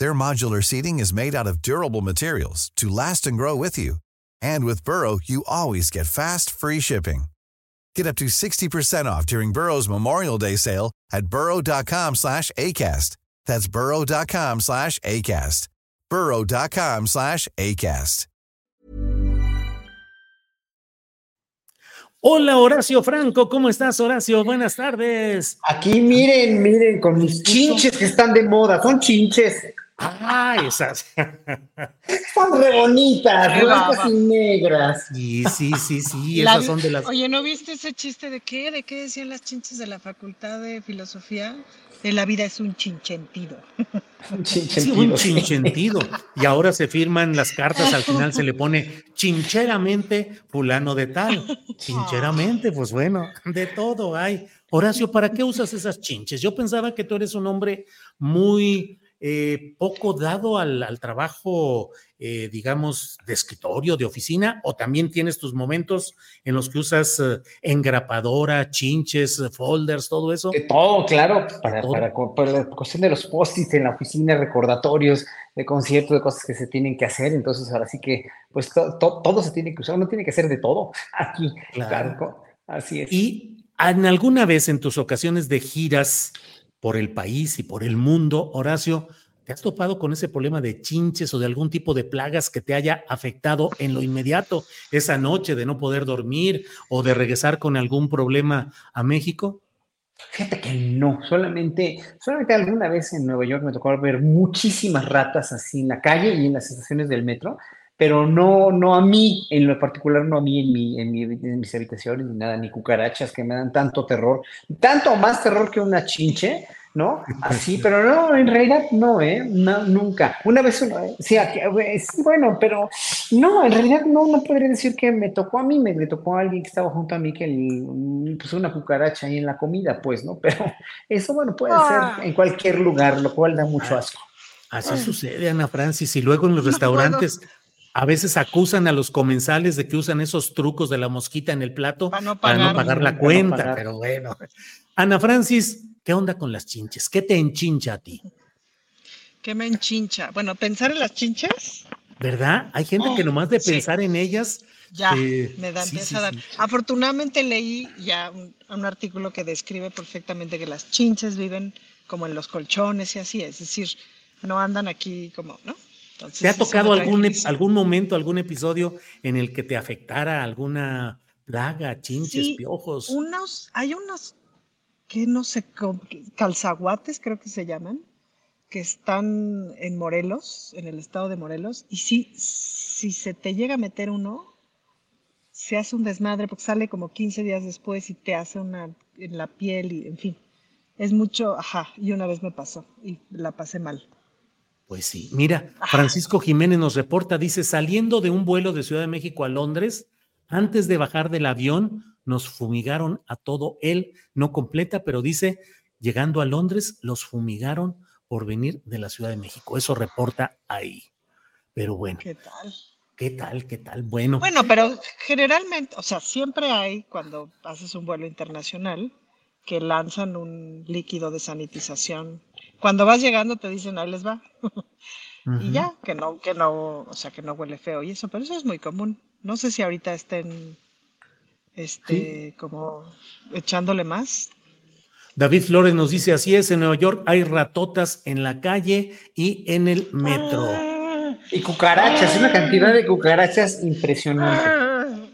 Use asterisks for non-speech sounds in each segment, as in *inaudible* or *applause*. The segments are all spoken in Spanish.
Their modular seating is made out of durable materials to last and grow with you. And with Burrow, you always get fast, free shipping. Get up to 60% off during Burrow's Memorial Day sale at burrow.com slash ACAST. That's burrow.com slash ACAST. burrow.com slash ACAST. Hola Horacio Franco, ¿cómo estás Horacio? Buenas tardes. Aquí miren, miren, con mis chinches que están de moda, son chinches. Ah, esas. Están re bonitas, blancas y negras. Sí, sí, sí, sí, *laughs* esas son de las. Oye, ¿no viste ese chiste de qué? ¿De qué decían las chinches de la Facultad de Filosofía? De la vida es un chinchentido. Un Sí, chinchentido. un chinchentido. Y ahora se firman las cartas, al final se le pone chincheramente fulano de tal. *laughs* Chincheramente, pues bueno, de todo hay. Horacio, ¿para qué usas esas chinches? Yo pensaba que tú eres un hombre muy eh, poco dado al, al trabajo, eh, digamos, de escritorio, de oficina, o también tienes tus momentos en los que usas eh, engrapadora, chinches, eh, folders, todo eso. De todo, claro, para, todo. para, para la cuestión de los post-its en la oficina, recordatorios de conciertos, de cosas que se tienen que hacer. Entonces, ahora sí que, pues to- to- todo se tiene que usar, uno tiene que hacer de todo *laughs* aquí. Claro. Claro, así es. Y en alguna vez en tus ocasiones de giras por el país y por el mundo, Horacio, ¿te has topado con ese problema de chinches o de algún tipo de plagas que te haya afectado en lo inmediato esa noche de no poder dormir o de regresar con algún problema a México? Fíjate que no, solamente, solamente alguna vez en Nueva York me tocó ver muchísimas ratas así en la calle y en las estaciones del metro, pero no, no a mí, en lo particular, no a mí en, mi, en, mi- en mis habitaciones ni nada, ni cucarachas que me dan tanto terror, tanto más terror que una chinche, ¿no? Así, pero no, en realidad no, ¿eh? No, nunca. Una vez, sí, bueno, pero no, en realidad no, no podría decir que me tocó a mí, me le tocó a alguien que estaba junto a mí que le puso una cucaracha ahí en la comida, pues, ¿no? Pero eso, bueno, puede Ah. ser en cualquier lugar, lo cual da mucho asco. Así sucede, Ana Francis, y luego en los restaurantes a veces acusan a los comensales de que usan esos trucos de la mosquita en el plato Para no para no pagar. la no cuenta, pagar. pero bueno. Ana Francis, ¿qué onda con las chinches? ¿Qué te enchincha a ti? ¿Qué me enchincha? Bueno, pensar en las chinches, ¿Verdad? Hay gente que nomás de sí. pensar en ellas. ya eh, me da, sí, a dar. sí. Afortunadamente leí ya un, un artículo que describe perfectamente que las chinches viven como en los colchones y así, es decir, no andan aquí como, ¿no? Entonces, ¿Te ha tocado algún, algún momento, algún episodio en el que te afectara alguna plaga, chinches, Sí, piojos? Unos, hay unos que no sé, calzaguates creo que se llaman, que están en Morelos, en el estado de Morelos, y sí, si se te llega a meter uno, se hace un desmadre porque sale como 15 días después y te hace una en la piel y en fin, es mucho, ajá, y una vez me pasó y la pasé mal. Pues sí, mira, Francisco Jiménez nos reporta, dice, saliendo de un vuelo de Ciudad de México a Londres, antes de bajar del avión, nos fumigaron a todo él, no completa, pero dice, llegando a Londres, los fumigaron por venir de la Ciudad de México. Eso reporta ahí. Pero bueno, ¿Qué tal? ¿qué tal? ¿Qué tal? Bueno, Bueno, pero generalmente, o sea, siempre hay cuando haces un vuelo internacional que lanzan un líquido de sanitización. Cuando vas llegando te dicen, ahí les va. *laughs* Y ya, que no, que no, o sea, que no huele feo y eso, pero eso es muy común. No sé si ahorita estén, este, como echándole más. David Flores nos dice, así es, en Nueva York hay ratotas en la calle y en el metro. Y cucarachas, una cantidad de cucarachas impresionante.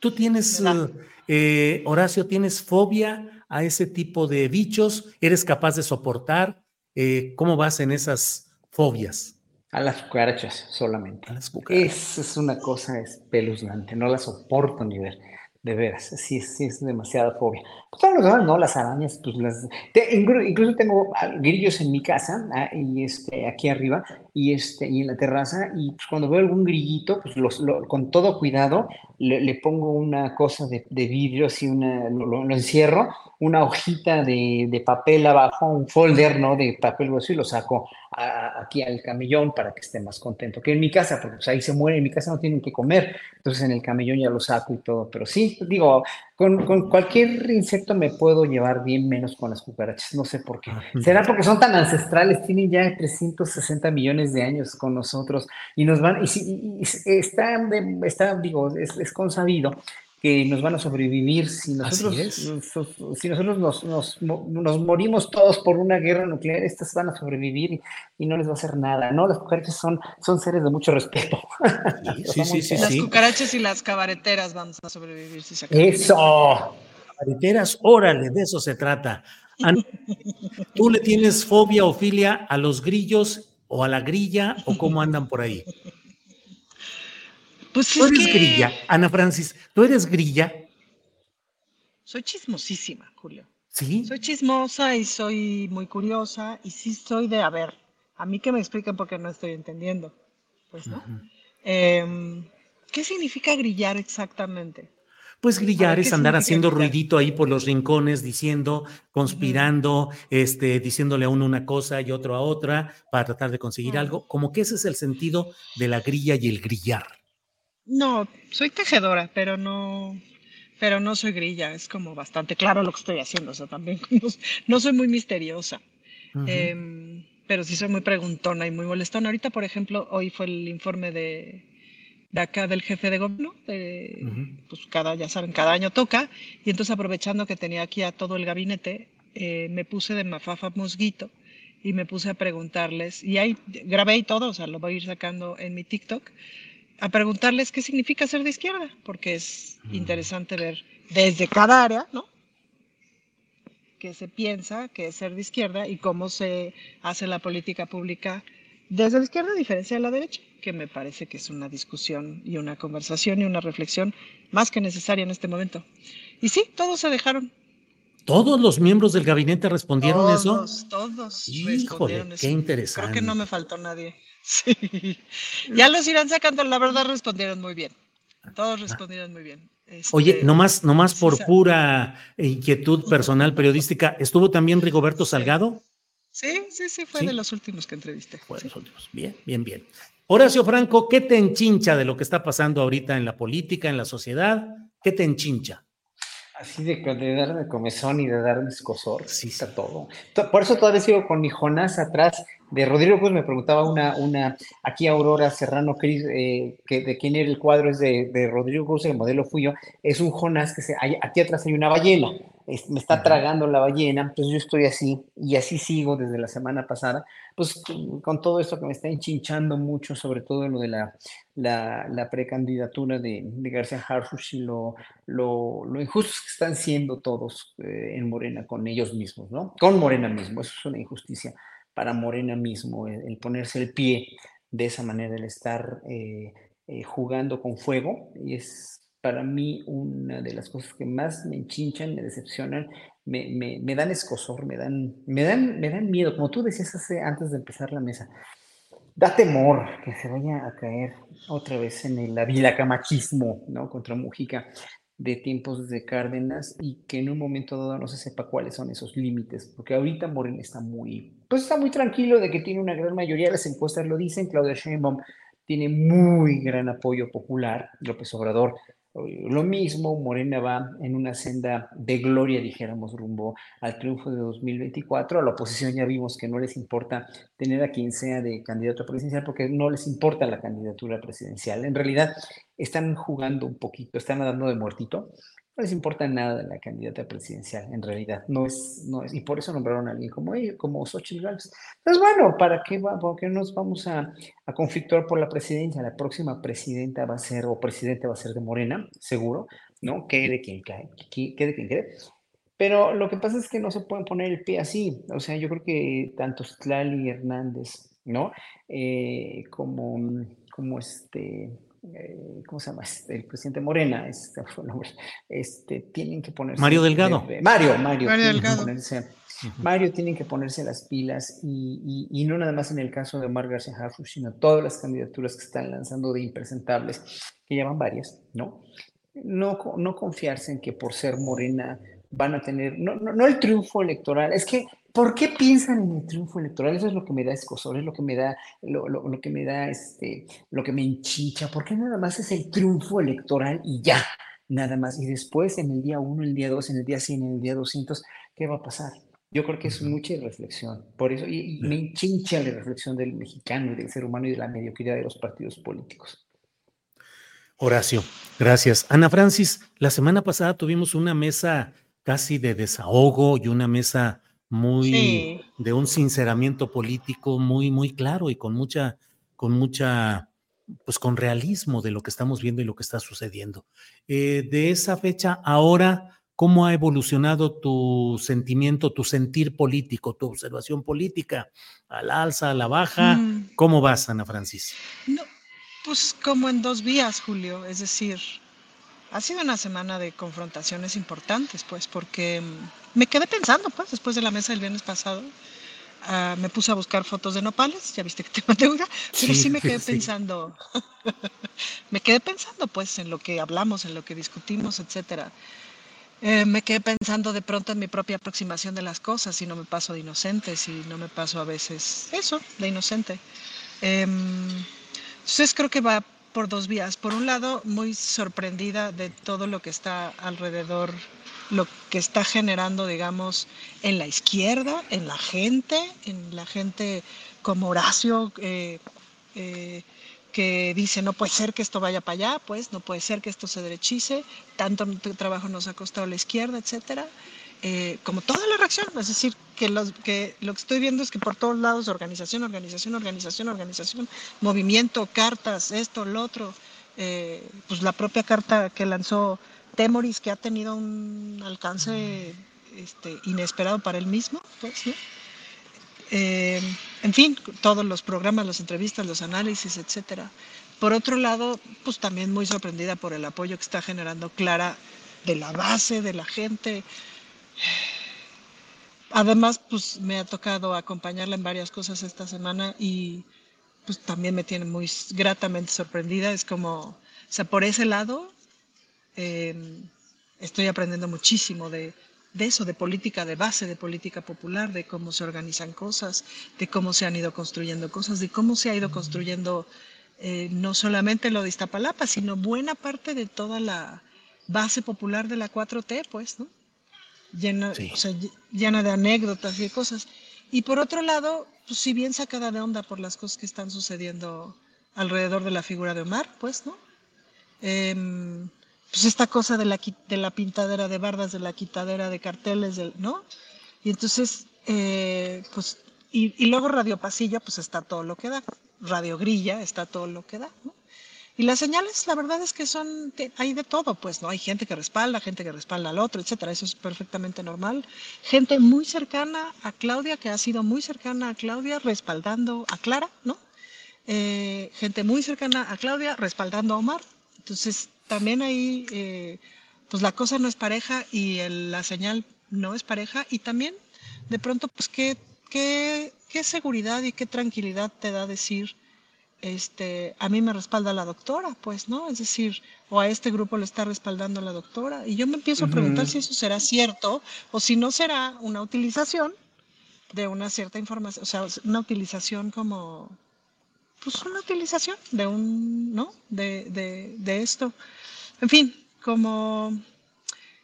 ¿Tú tienes eh, Eh, Horacio, ¿tienes fobia a ese tipo de bichos? ¿Eres capaz de soportar? Eh, ¿Cómo vas en esas fobias? A las cucarachas solamente. A las cucarachas. Es, es una cosa espeluznante, no la soporto ni ver. De veras, sí, sí es demasiada fobia. Pues todos los demás, no, las arañas, pues las... te- inclu- incluso tengo ah, grillos en mi casa, ah, y este, aquí arriba, y, este, y en la terraza, y pues cuando veo algún grillito, pues los, lo- con todo cuidado, le, le pongo una cosa de, de vidrio, así una, lo, lo- encierro, una hojita de, de papel abajo, un folder, ¿no? De papel grueso, y lo saco a- aquí al camellón para que esté más contento que en mi casa, porque pues ahí se muere, en mi casa no tienen que comer, entonces en el camellón ya lo saco y todo, pero sí, digo, con, con cualquier insecto me puedo llevar bien menos con las cucarachas, no sé por qué. ¿Será porque son tan ancestrales? Tienen ya 360 millones de años con nosotros y nos van, y, si- y- y está, está, digo, es, es consabido que nos van a sobrevivir si nosotros, si nosotros nos, nos, nos morimos todos por una guerra nuclear, estas van a sobrevivir y, y no les va a hacer nada, ¿no? Las cucarachas son, son seres de mucho respeto. Sí, *laughs* sí, sí, sí. Las cucarachas y las cabareteras vamos a sobrevivir si se. Eso. Carreteras, órale, de eso se trata. ¿Tú le tienes fobia o filia a los grillos o a la grilla o cómo andan por ahí? Pues Tú es eres que grilla, Ana Francis, ¿tú eres grilla? soy chismosísima, Julio. Sí. Soy chismosa y soy muy curiosa y sí soy de, a ver, a mí que me expliquen porque no estoy entendiendo. Pues, ¿no? Em, ¿Qué significa grillar exactamente? Pues grillar ¿qué es andar haciendo grillar? ruidito ahí por los rincones, diciendo, conspirando, este, diciéndole a uno una cosa y otro a otra para tratar de conseguir algo. Como que ese es el sentido de la grilla y el grillar. No, soy tejedora, pero no, pero no soy grilla. Es como bastante claro lo que estoy haciendo. O sea, también *laughs* no, no soy muy misteriosa. Em, pero sí soy muy preguntona y muy molestona. Ahorita, por ejemplo, hoy fue el informe de, de acá del jefe de gobierno. de- Ujú. Pues cada, ya saben, cada año toca. Y entonces, aprovechando que tenía aquí a todo el gabinete, eh, me puse de mafafa mosguito y me puse a preguntarles. Y ahí grabé y todo, o sea, lo voy a ir sacando en mi TikTok. A preguntarles qué significa ser de izquierda, porque es Mm. interesante ver desde cada área, ¿no? qué se piensa que es ser de izquierda y cómo se hace la política pública desde la izquierda a diferencia de la derecha, que me parece que es una discusión y una conversación y una reflexión más que necesaria en este momento. Y sí, todos se dejaron. ¿Todos los miembros del gabinete respondieron eso? Todos, todos Híjole, respondieron qué eso. interesante. Creo que no me faltó nadie. *laughs* Sí. Ya los irán sacando, la verdad respondieron muy bien. Todos respondieron muy bien. Oye, Este, nomás, nomás por pura inquietud personal periodística, ¿estuvo también Rigoberto Salgado? Sí, sí, sí, fue Sí. de los últimos que entrevisté. Fue de Sí. los últimos. Bien, bien, bien. Horacio Franco, ¿qué te enchincha de lo que está pasando ahorita en la política, en la sociedad? ¿Qué te enchincha? Así de, de darme comezón y de darme escosor, Sí, sí, está todo. To- Por eso todavía sigo con mi Jonás atrás de Rodrigo Cruz. Me preguntaba una, una aquí Aurora Serrano Cris, eh, que de quién era el cuadro, es de, de Rodrigo Cruz, el modelo fui yo. Es un Jonás que se, hay- aquí atrás hay una ballena, es- me está tragando la ballena, entonces yo estoy así y así sigo desde la semana pasada, pues con, todo esto que me está enchinchando mucho, sobre todo lo de la, la, la precandidatura de, de García Harfuch y lo, lo, lo injustos que están siendo todos eh, en Morena con ellos mismos, ¿no? Con Morena mismo, eso es una injusticia para Morena mismo, el, el ponerse el pie de esa manera, el estar eh, eh, jugando con fuego, y es para mí una de las cosas que más me enchinchan, me decepcionan, me, me, me dan escosor, me dan, me, dan, me dan miedo, como tú decías hace, antes de empezar la mesa, da temor que se vaya a caer otra vez en el avilacamachismo, ¿no? Contra Mujica de tiempos de Cárdenas y que en un momento dado no se sepa cuáles son esos límites, porque ahorita Morena está muy, pues está muy tranquilo de que tiene una gran mayoría, las encuestas lo dicen, Claudia Sheinbaum tiene muy gran apoyo popular, López Obrador lo mismo, Morena va en una senda de gloria, dijéramos, rumbo al triunfo de 2024. A la oposición ya vimos que no les importa tener a quien sea de candidato presidencial porque no les importa la candidatura presidencial. En realidad están jugando un poquito, están nadando de muertito. No les importa nada la candidata presidencial, en realidad. No es, no es, y por eso nombraron a alguien como ella, como Xochitl Gálvez. Entonces, bueno, ¿para qué, va, ¿para qué nos vamos a, a conflictuar por la presidencia? La próxima presidenta va a ser, o presidente va a ser de Morena, seguro. ¿no? Quede quien cae, quede quien cree. Pero lo que pasa es que no se pueden poner el pie así. O sea, yo creo que tanto Stlali Hernández, ¿no? Eh, como, como este, eh, ¿cómo se llama? Este, el presidente Morena, este, este, tienen que ponerse... Mario Delgado. Mario, Mario. Mario Delgado. Mario tienen que ponerse las pilas y, y, no nada más en el caso de Omar García Harfuch, sino todas las candidaturas que están lanzando de impresentables, que llevan varias, ¿no? No, no confiarse en que por ser morena van a tener, no, no, no el triunfo electoral, es que ¿Por qué piensan en el triunfo electoral? Eso es lo que me da escosor, es lo que me da, lo, lo, lo, que me da, este, lo que me enchicha. ¿Por qué nada más es el triunfo electoral y ya? Nada más. Y después, en el día 1, el día 2, en el día 100, en el día 200, ¿qué va a pasar? Yo creo que es mucha reflexión. Por eso, y, me enchincha la reflexión del mexicano y del ser humano y de la mediocridad de los partidos políticos. Horacio, gracias. Ana Francis, la semana pasada tuvimos una mesa casi de desahogo y una mesa muy de un sinceramiento político muy, muy claro y con mucha, con mucha, pues con realismo de lo que estamos viendo y lo que está sucediendo. Eh, de esa fecha, ahora, ¿cómo ha evolucionado tu sentimiento, tu sentir político, tu observación política? ¿Al alza, a la baja? Mm. ¿Cómo vas, Ana Francis? No, pues como en dos vías, Julio, es decir, ha sido una semana de confrontaciones importantes, pues, porque mm, me quedé pensando, pues, después de la mesa del viernes pasado, ah, me puse a buscar fotos de nopales, ya viste que te mandé una, pero sí, me quedé *laughs* pensando, *laughs* me quedé pensando, pues, en lo que hablamos, en lo que discutimos, etcétera. Eh, me quedé pensando de pronto en mi propia aproximación de las cosas, si no me paso de inocente, si no me paso a veces eso, de inocente. Em, entonces creo que va por dos vías. Por un lado, muy sorprendida de todo lo que está alrededor, lo que está generando, digamos, en la izquierda, en la gente, en la gente como Horacio, eh, eh, que dice, no puede ser que esto vaya para allá, pues, no puede ser que esto se derechice, tanto trabajo nos ha costado la izquierda, etcétera. Eh, como toda la reacción, es decir, que, que lo que estoy viendo es que por todos lados organización, organización, organización, organización, movimiento, cartas, esto, lo otro, eh, pues la propia carta que lanzó Temoris, que ha tenido un alcance este, inesperado para él mismo, pues, eh, en fin, todos los programas, las entrevistas, los análisis, etcétera. Por otro lado, pues también muy sorprendida por el apoyo que está generando Clara de la base, de la gente, Además, pues me ha tocado acompañarla en varias cosas esta semana y pues también me tiene muy gratamente sorprendida. Es como, o sea, por ese lado em, estoy aprendiendo muchísimo de, de eso, de política de base, de política popular, de cómo se organizan cosas, de cómo se han ido construyendo cosas, de cómo se ha ido construyendo eh, no solamente lo de Iztapalapa, sino buena parte de toda la base popular de la 4T, pues, ¿no? Llena, llena de anécdotas y de cosas. Y por otro lado, pues si bien sacada de onda por las cosas que están sucediendo alrededor de la figura de Omar, pues, ¿no? Em, pues esta cosa de la, de la pintadera de bardas, de la quitadera de carteles, del, ¿no? Y entonces, eh, pues, y, y, luego Radio Pasillo, pues está todo lo que da. Radio Grilla está todo lo que da, ¿no? Y las señales, la verdad es que son, hay de todo, pues, ¿no? Hay gente que respalda, gente que respalda al otro, etcétera. Eso es perfectamente normal. Gente muy cercana a Claudia, que ha sido muy cercana a Claudia, respaldando a Clara, ¿no? Eh, gente muy cercana a Claudia, respaldando a Omar. Entonces, también ahí, eh, pues la cosa no es pareja y la señal no es pareja. Y también, de pronto, pues, ¿qué, qué, qué seguridad y qué tranquilidad te da decir este, a mí me respalda la doctora, pues, ¿no? Es decir, o a este grupo le está respaldando la doctora. Y yo me empiezo a preguntar si eso será cierto o si no será una utilización de una cierta información, o sea, una utilización como, pues una utilización de un, ¿no? De, de, de esto. En fin, como...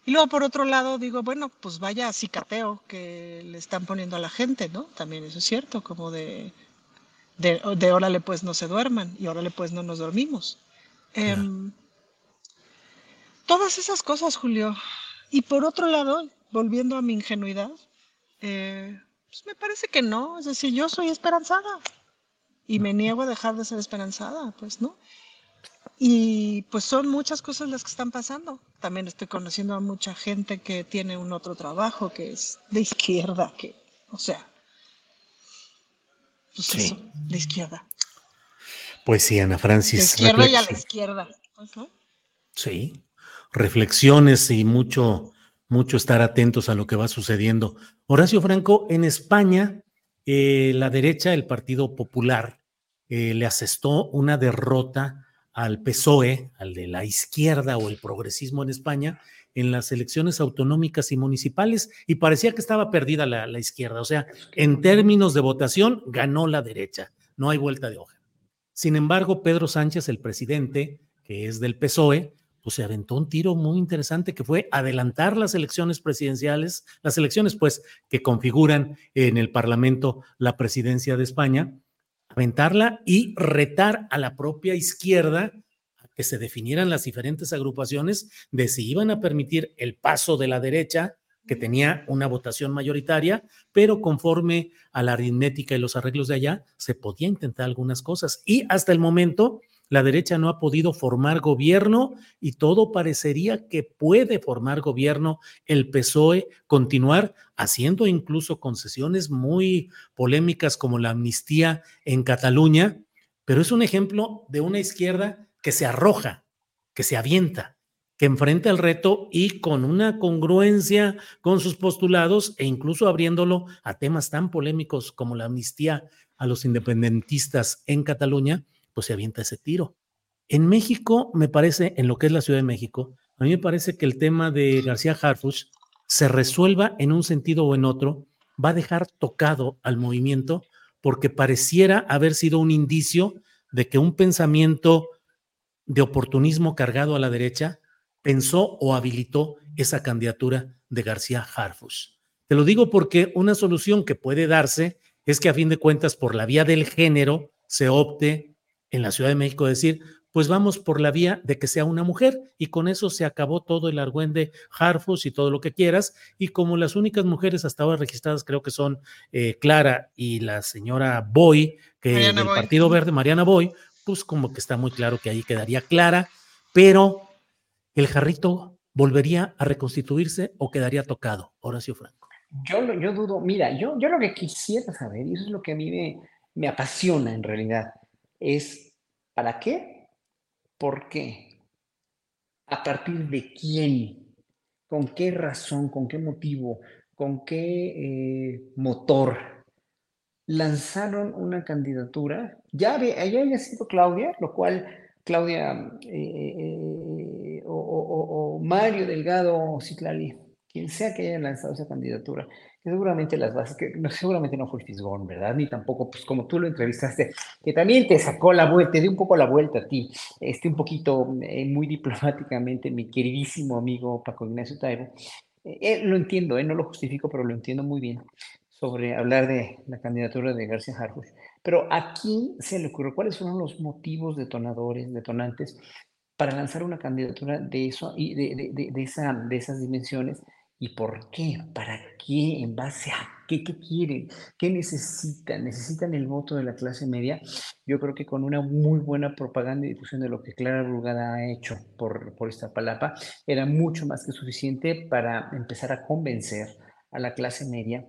Y luego, por otro lado, digo, bueno, pues vaya cicateo que le están poniendo a la gente, ¿no? También eso es cierto, como de de, de órale pues no se duerman y órale pues no nos dormimos. Em, todas esas cosas, Julio. Y por otro lado, volviendo a mi ingenuidad, eh, pues me parece que no, es decir, yo soy esperanzada y me niego a dejar de ser esperanzada, pues, ¿no? Y pues son muchas cosas las que están pasando. También estoy conociendo a mucha gente que tiene un otro trabajo que es de izquierda, que, o sea, pues Sí. eso, de izquierda. Pues sí, Ana Francis. izquierda y a la izquierda. pues, ¿no? Sí, reflexiones y mucho, mucho estar atentos a lo que va sucediendo. Horacio Franco, en España, eh, la derecha, el Partido Popular, eh, le asestó una derrota al PSOE, al de la izquierda o el progresismo en España, en las elecciones autonómicas y municipales, y parecía que estaba perdida la, la izquierda. O sea, en términos de votación, ganó la derecha. No hay vuelta de hoja. Sin embargo, Pedro Sánchez, el presidente, que es del PSOE, pues se aventó un tiro muy interesante que fue adelantar las elecciones presidenciales, las elecciones pues que configuran en el Parlamento la presidencia de España, aventarla y retar a la propia izquierda que se definieran las diferentes agrupaciones de si iban a permitir el paso de la derecha, que tenía una votación mayoritaria, pero conforme a la aritmética y los arreglos de allá, se podía intentar algunas cosas. Y hasta el momento, la derecha no ha podido formar gobierno y todo parecería que puede formar gobierno el PSOE, continuar haciendo incluso concesiones muy polémicas como la amnistía en Cataluña, pero es un ejemplo de una izquierda que se arroja, que se avienta, que enfrenta el reto y con una congruencia con sus postulados e incluso abriéndolo a temas tan polémicos como la amnistía a los independentistas en Cataluña, pues se avienta ese tiro. En México, me parece, en lo que es la Ciudad de México, a mí me parece que el tema de García Harfuch se resuelva en un sentido o en otro, va a dejar tocado al movimiento porque pareciera haber sido un indicio de que un pensamiento de oportunismo cargado a la derecha pensó o habilitó esa candidatura de García Harfuch. Te lo digo porque una solución que puede darse es que a fin de cuentas por la vía del género se opte en la Ciudad de México decir, pues vamos por la vía de que sea una mujer y con eso se acabó todo el argüende Harfuch y todo lo que quieras y como las únicas mujeres hasta ahora registradas creo que son eh, Clara y la señora Boy, que Mariana del Boy. Partido Verde, Mariana Boy, pues como que está muy claro que ahí quedaría Clara, pero el jarrito volvería a reconstituirse o quedaría tocado, Horacio Franco. Yo, yo dudo, mira, yo, yo lo que quisiera saber, y eso es lo que a mí me, me apasiona en realidad, es ¿para qué? ¿Por qué? ¿A partir de quién? ¿Con qué razón? ¿Con qué motivo? ¿Con qué eh, motor? Lanzaron una candidatura, ya había, había sido Claudia, lo cual Claudia eh, eh, o, o- o- o Mario Delgado Citlali, quien sea que haya lanzado esa candidatura, que seguramente las bases, que no, seguramente no fue el Fisgón, ¿verdad? Ni tampoco, pues como tú lo entrevistaste, que también te sacó la vuelta, te dio un poco la vuelta a ti, este un poquito eh, muy diplomáticamente, mi queridísimo amigo Paco Ignacio Taibo. Eh, eh, lo entiendo, eh, no lo justifico, pero lo entiendo muy bien sobre hablar de la candidatura de García Harfuch. Pero aquí se le ocurrió cuáles fueron los motivos detonadores, detonantes para lanzar una candidatura de eso y de, de- de- esa, de esas dimensiones y por qué, para qué, en base a qué, qué quieren, qué necesitan, necesitan el voto de la clase media. Yo creo que con una muy buena propaganda y difusión de lo que Clara Brugada ha hecho por, por esta palapa, era mucho más que suficiente para empezar a convencer a la clase media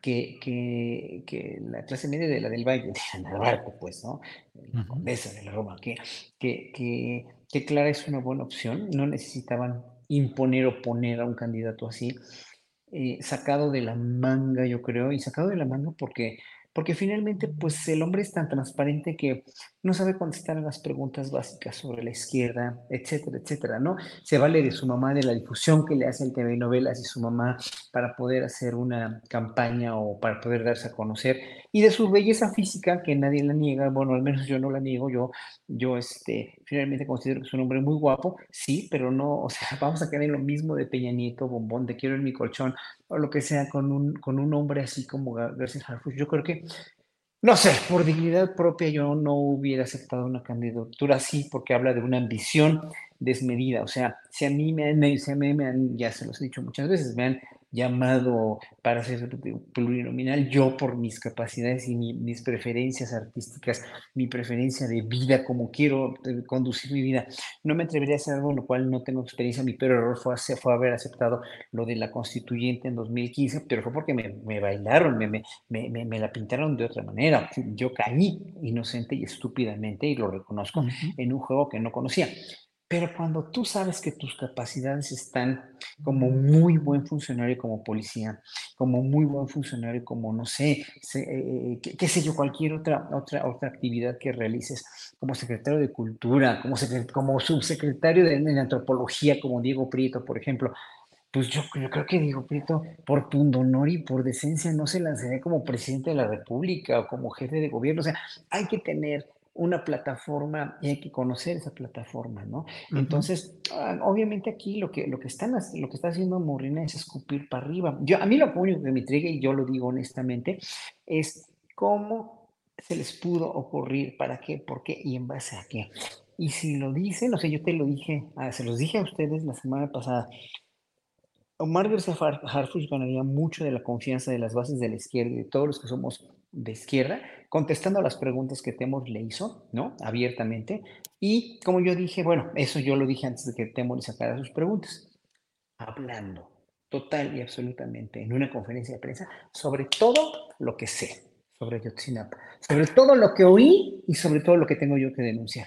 que, que, que la clase media de la del Valle, *laughs* de la Narvarte, pues, ¿no? La. Condesa de la Roma, que, que, que, que Clara es una buena opción, no necesitaban imponer o poner a un candidato así, eh, sacado de la manga, yo creo, y sacado de la manga porque, porque finalmente, pues el hombre es tan transparente que no sabe contestar a las preguntas básicas sobre la izquierda, etcétera, etcétera, ¿no? Se vale de su mamá, de la difusión que le hace el TV novelas y su mamá para poder hacer una campaña o para poder darse a conocer, y de su belleza física, que nadie la niega, bueno, al menos yo no la niego, yo, yo este, finalmente considero que es un hombre muy guapo, sí, pero no, o sea, *laughs* vamos a caer en lo mismo de Peña Nieto, Bombón, Te quiero en mi colchón, o lo que sea, con un, con un hombre así como Gar- García Harfuch. Yo creo que no sé, por dignidad propia yo no hubiera aceptado una candidatura así porque habla de una ambición desmedida. O sea, si a mí me si a mí me han, ya se los he dicho muchas veces, me han, llamado para ser plurinominal, yo por mis capacidades y mis preferencias artísticas, mi preferencia de vida, como quiero eh, conducir mi vida, no me atrevería a hacer algo en lo cual no tengo experiencia. Mi peor error fue, fue haber aceptado lo de la constituyente en 2015, pero fue porque me, me bailaron, me, me, me, me, la pintaron de otra manera. Yo caí inocente y estúpidamente, y lo reconozco, en un juego que no conocía. Pero cuando tú sabes que tus capacidades están como muy buen funcionario como policía, como muy buen funcionario como, no sé, eh, qué, sé yo, cualquier otra, otra, otra actividad que realices, como secretario de Cultura, como, como subsecretario de, de, Antropología, como Diego Prieto, por ejemplo, pues yo, yo, creo que Diego Prieto, por pundonor y por decencia, no se lanzaría como presidente de la República o como jefe de gobierno. O sea, hay que tener una plataforma y hay que conocer esa plataforma, ¿no? Entonces, ah, obviamente aquí lo que, lo, que están, lo que está haciendo Morena es escupir para arriba. Yo, a mí lo único que me intriga, y yo lo digo honestamente, es cómo se les pudo ocurrir, para qué, por qué y en base a qué. Y si lo dicen, o sea, yo te lo dije, ah, se los dije a ustedes la semana pasada, Omar García Harfuch ganaría mucho de la confianza de las bases de la izquierda y de todos los que somos de izquierda, contestando las preguntas que Temor le hizo, ¿no? Abiertamente. Y como yo dije, bueno, eso yo lo dije antes de que Temor le sacara sus preguntas. Hablando total y absolutamente en una conferencia de prensa sobre todo lo que sé sobre Yotzinapa, sobre todo lo que oí y sobre todo lo que tengo yo que denunciar.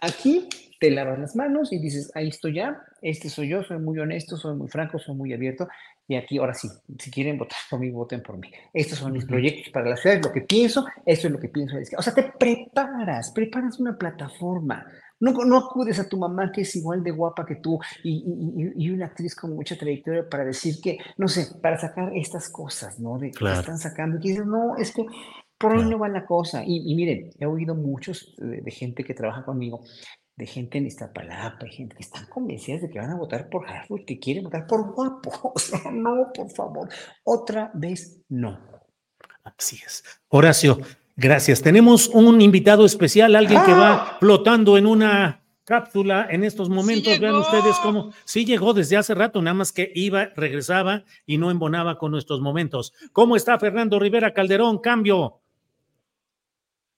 Aquí te lavas las manos y dices, ahí estoy ya, este soy yo, soy muy honesto, soy muy franco, soy muy abierto. Y aquí, ahora sí, si quieren votar por mí, voten por mí. Estos son mis proyectos para la ciudad, lo que pienso, esto es lo que pienso. O sea, te preparas, preparas una plataforma. No, no acudes a tu mamá que es igual de guapa que tú y, y, y, una actriz con mucha trayectoria para decir que, no sé, para sacar estas cosas, ¿no? De que están sacando. Y dices, no, es que por ahí no va la cosa. Y, miren, he oído muchos de, de, gente que trabaja conmigo de gente en Iztapalapa, gente que están convencidas de que van a votar por Harfuch, que quieren votar por guapo. *laughs* no, por favor, otra vez no. Así es. Horacio, gracias. Tenemos un invitado especial, alguien que va ¡Ah! flotando en una cápsula en estos momentos. Vean ustedes cómo sí llegó desde hace rato, nada más que iba, regresaba y no embonaba con nuestros momentos. ¿Cómo está Fernando Rivera Calderón? Cambio.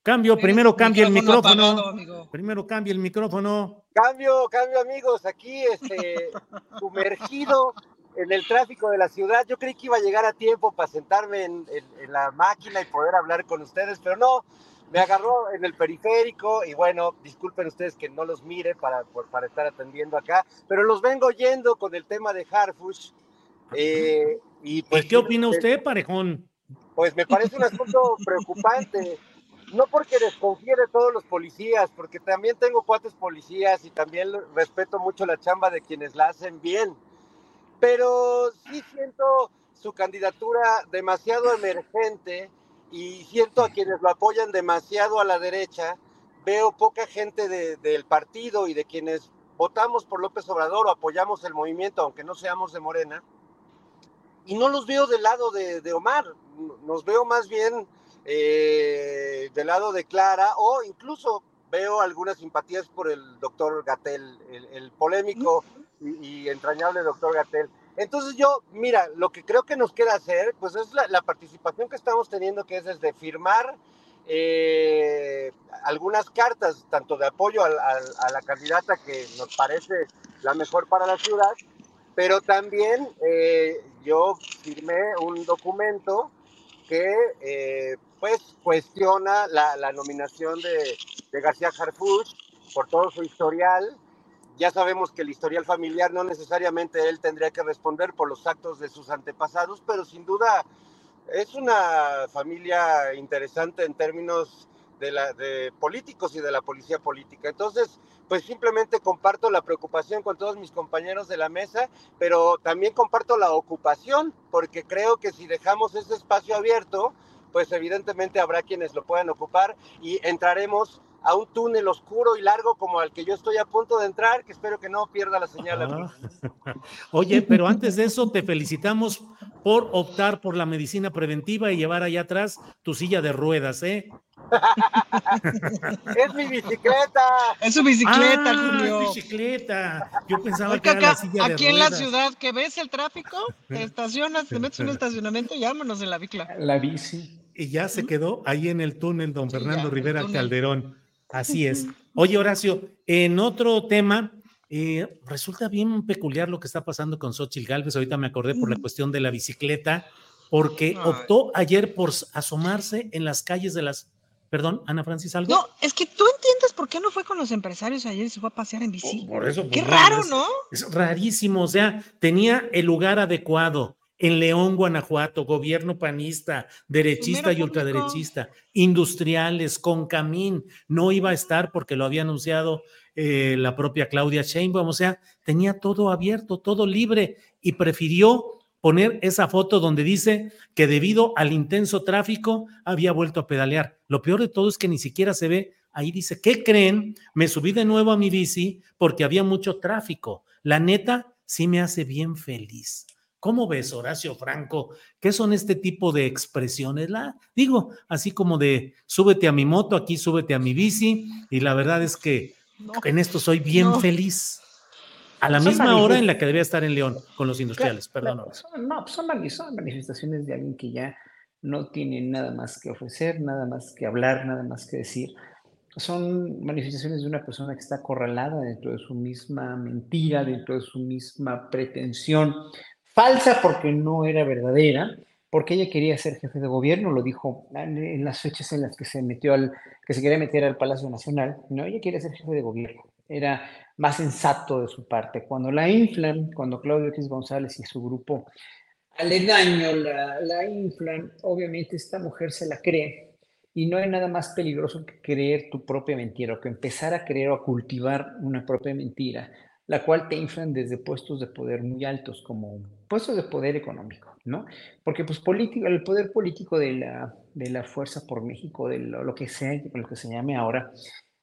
Cambio, primero cambia el micrófono. Primero cambia el micrófono. Cambio, cambio amigos, aquí este, *laughs* sumergido en el tráfico de la ciudad. Yo creí que iba a llegar a tiempo para sentarme en, la máquina y poder hablar con ustedes, pero no, me agarró en el periférico y bueno, disculpen ustedes que no los mire para, para estar atendiendo acá, pero los vengo yendo con el tema de Harfush. Eh, y pues, ¿Qué opina usted, Parejón? Pues me parece un asunto preocupante no porque desconfíe de todos los policías, porque también tengo cuates policías y también respeto mucho la chamba de quienes la hacen bien, pero sí siento su candidatura demasiado emergente y siento a quienes lo apoyan demasiado a la derecha. Veo poca gente del partido y de quienes votamos por López Obrador o apoyamos el movimiento, aunque no seamos de Morena. Y no los veo del lado de, de Omar, nos veo más bien eh, del lado de Clara, o incluso veo algunas simpatías por el doctor Gatel, el, polémico y, entrañable doctor Gatel. Entonces yo, mira, lo que creo que nos queda hacer, pues es la, participación que estamos teniendo, que es desde firmar eh, algunas cartas, tanto de apoyo a, la candidata que nos parece la mejor para la ciudad, pero también eh, yo firmé un documento que eh, pues cuestiona la, nominación de, García Harfuch por todo su historial. Ya sabemos que el historial familiar no necesariamente él tendría que responder por los actos de sus antepasados, pero sin duda es una familia interesante en términos de, la, de políticos y de la policía política. Entonces, pues simplemente comparto la preocupación con todos mis compañeros de la mesa, pero también comparto la ocupación, porque creo que si dejamos ese espacio abierto, pues evidentemente habrá quienes lo puedan ocupar y entraremos a un túnel oscuro y largo como al que yo estoy a punto de entrar, que espero que no pierda la señal. *laughs* Oye, pero antes de eso te felicitamos por optar por la medicina preventiva y llevar allá atrás tu silla de ruedas, ¿eh? *laughs* es mi bicicleta. Es su bicicleta, Ah, Julio. bicicleta. Yo pensaba que era la acá, silla de aquí en la ciudad que ves el tráfico, te estacionas, te metes en un estacionamiento y vámonos en la bicla. La bici. Y ya se quedó ahí en el túnel, don Fernando ya, Rivera. Calderón. Así es. Oye, Horacio, en otro tema, eh, resulta bien peculiar lo que está pasando con Xochitl Galvez. Ahorita me acordé por la cuestión de la bicicleta, porque optó ayer por asomarse en las calles de las. Perdón, Ana Francis, algo. No, es que tú entiendes por qué no fue con los empresarios ayer y se fue a pasear en bici. Por eso, Qué pues, raro, es- ¿no? Es rarísimo, o sea, tenía el lugar adecuado en León, Guanajuato, gobierno panista, derechista y ultraderechista, industriales, con camín, no iba a estar porque lo había anunciado eh, la propia Claudia Sheinbaum, o sea, tenía todo abierto, todo libre y prefirió poner esa foto donde dice que debido al intenso tráfico había vuelto a pedalear. Lo peor de todo es que ni siquiera se ve, ahí dice, ¿qué creen? Me subí de nuevo a mi bici porque había mucho tráfico. La neta sí me hace bien feliz. ¿Cómo ves, Horacio Franco? ¿Qué son este tipo de expresiones? La, digo, así como de súbete a mi moto, aquí súbete a mi bici, y la verdad es que No. en esto soy bien No. feliz. A la Son misma hora en la que debía estar en León con los industriales, Claro, perdón. son- no, son, son manifestaciones de alguien que ya no tiene nada más que ofrecer, nada más que hablar, nada más que decir. Son manifestaciones de una persona que está acorralada dentro de su misma mentira, dentro de su misma pretensión, falsa porque no era verdadera, porque ella quería ser jefe de gobierno, lo dijo en las fechas en las que se metió al, que se quería meter al Palacio Nacional, no, ella quería ser jefe de gobierno, era más sensato de su parte. Cuando la inflan, cuando Claudio X González y su grupo aledaño la, la inflan, obviamente esta mujer se la cree y no hay nada más peligroso que creer tu propia mentira o que empezar a creer o a cultivar una propia mentira, la cual te inflan desde puestos de poder muy altos, como puestos de poder económico, ¿no? Porque pues político, el poder político de la, de la Fuerza por México, de lo, lo que sea, lo que se llame ahora,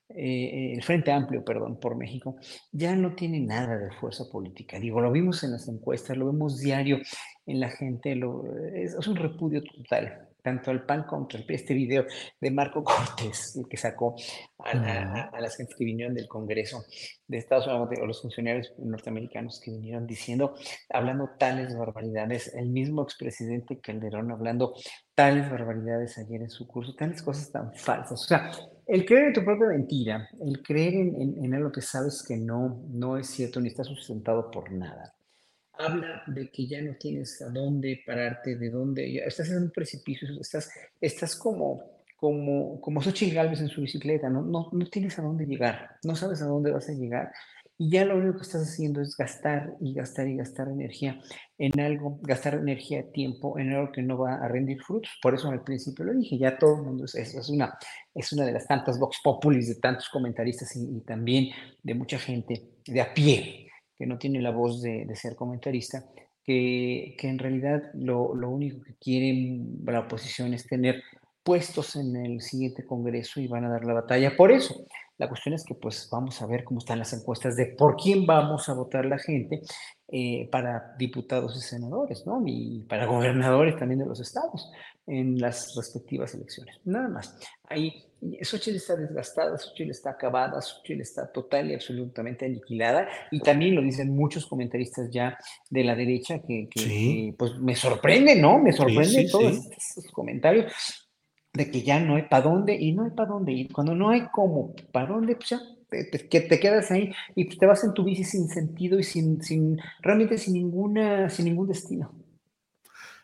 eh, el Frente Amplio, perdón, por México, ya no tiene nada de fuerza política. Digo, lo vimos en las encuestas, lo vemos diario en la gente, lo, es, es un repudio total, tanto al PAN contra el PRI. Este video de Marco *laughs* Cortés, el que sacó a, la- a- las gentes que vinieron del Congreso de Estados Unidos, o los funcionarios norteamericanos que vinieron diciendo, hablando tales barbaridades, el mismo expresidente Calderón hablando tales barbaridades ayer en su curso, tales cosas tan falsas. O sea, el creer en tu propia mentira, el creer en, en- en algo que sabes que no, no es cierto ni está sustentado por nada, habla de que ya no tienes a dónde pararte, de dónde, ya estás en un precipicio, estás, estás como, como, como Xochitl Gálvez en su bicicleta, ¿no? No, no tienes a dónde llegar, no sabes a dónde vas a llegar. Y ya lo único que estás haciendo es gastar y gastar y gastar energía en algo, gastar energía, tiempo en algo que no va a rendir frutos. Por eso al principio lo dije, ya todo el mundo es, es, es una, es una de las tantas vox populis de tantos comentaristas y, y también de mucha gente de a pie que no tiene la voz de, de ser comentarista, que, que, en realidad lo, lo, único que quiere la oposición es tener puestos en el siguiente Congreso y van a dar la batalla por eso. La cuestión es que pues vamos a ver cómo están las encuestas de por quién vamos a votar la gente eh, para diputados y senadores, ¿no? Y para gobernadores también de los estados en las respectivas elecciones. Nada más. Ahí Xochitl está desgastada, Xochitl está acabada, Xochitl está total y absolutamente aniquilada. Y también lo dicen muchos comentaristas ya de la derecha que, que, sí. que pues me sorprende, ¿no? Me sorprende sí, sí, todos estos comentarios de que ya no hay para dónde y no hay para dónde ir. Cuando no hay cómo, para dónde, pues ya te, te, que te quedas ahí y te vas en tu bici sin sentido y sin, sin realmente sin ninguna, sin ningún destino.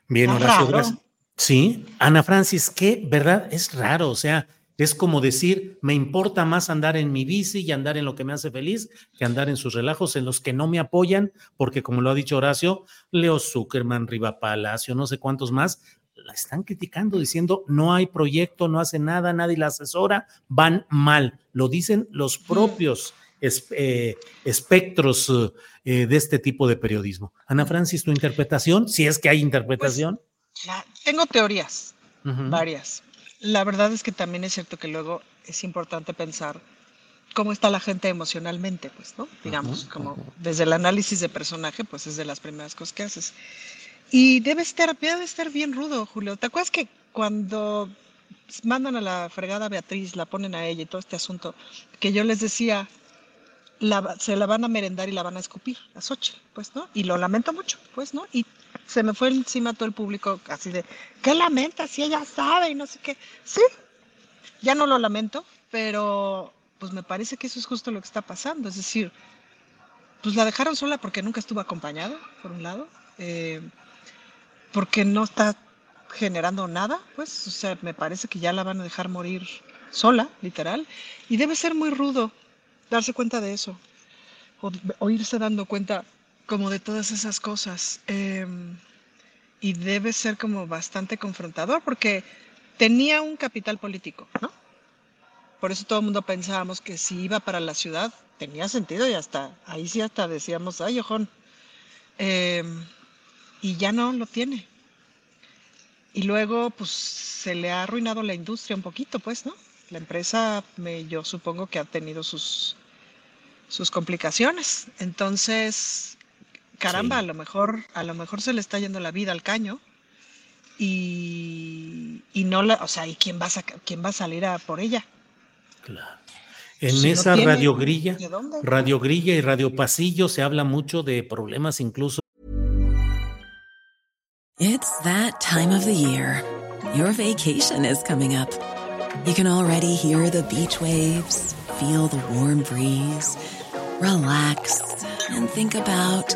Bien, Horacio, gracias. Sí, Ana Francis, que verdad es raro, o sea, es como decir, me importa más andar en mi bici y andar en lo que me hace feliz que andar en sus relajos, en los que no me apoyan, porque como lo ha dicho Horacio, Leo Zuckerman, Riva Palacio, no sé cuántos más, la están criticando diciendo no hay proyecto, no hace nada, nadie la asesora, van mal. Lo dicen los propios eh, espectros eh, de este tipo de periodismo. Ana Francis, tu interpretación, si es que hay interpretación. Pues, tengo teorías, uh -huh. varias. La verdad es que también es cierto que luego es importante pensar cómo está la gente emocionalmente, pues, ¿no? Digamos, uh -huh, como desde el análisis de personaje, pues es de las primeras cosas que haces. Y debe estar, debe estar bien rudo, Julio. ¿Te acuerdas que cuando mandan a la fregada a Beatriz, la ponen a ella y todo este asunto, que yo les decía, la- se la van a merendar y la van a escupir a Xochitl, pues, ¿no? Y lo lamento mucho, pues, ¿no? Y se me fue encima todo el público así de, ¿qué lamenta si ella sabe y no sé qué? Sí, ya no lo lamento, pero pues me parece que eso es justo lo que está pasando, es decir, pues la dejaron sola porque nunca estuvo acompañada, por un lado, eh, porque no está generando nada, pues, o sea, me parece que ya la van a dejar morir sola, literal, y debe ser muy rudo darse cuenta de eso, o, o irse dando cuenta como de todas esas cosas, eh, y debe ser como bastante confrontador, porque tenía un capital político, ¿no? Por eso todo el mundo pensábamos que si iba para la ciudad tenía sentido y hasta ahí sí hasta decíamos, ay, ojón. Eh, y ya no lo tiene. Y luego, pues, se le ha arruinado la industria un poquito, pues, ¿no? La empresa, me, yo supongo que ha tenido sus, sus complicaciones. Entonces, caramba, Sí. a lo mejor, a lo mejor se le está yendo la vida al caño. Y, y no la, o sea, ¿y quién va a saca- quién va a salir a por ella? Claro. En Si no esa tiene, radiogrilla, ¿de dónde? radiogrilla y radiopasillo se habla mucho de problemas incluso It's that time of the year. Your vacation is coming up. You can already hear the beach waves, feel the warm breeze, relax, and think about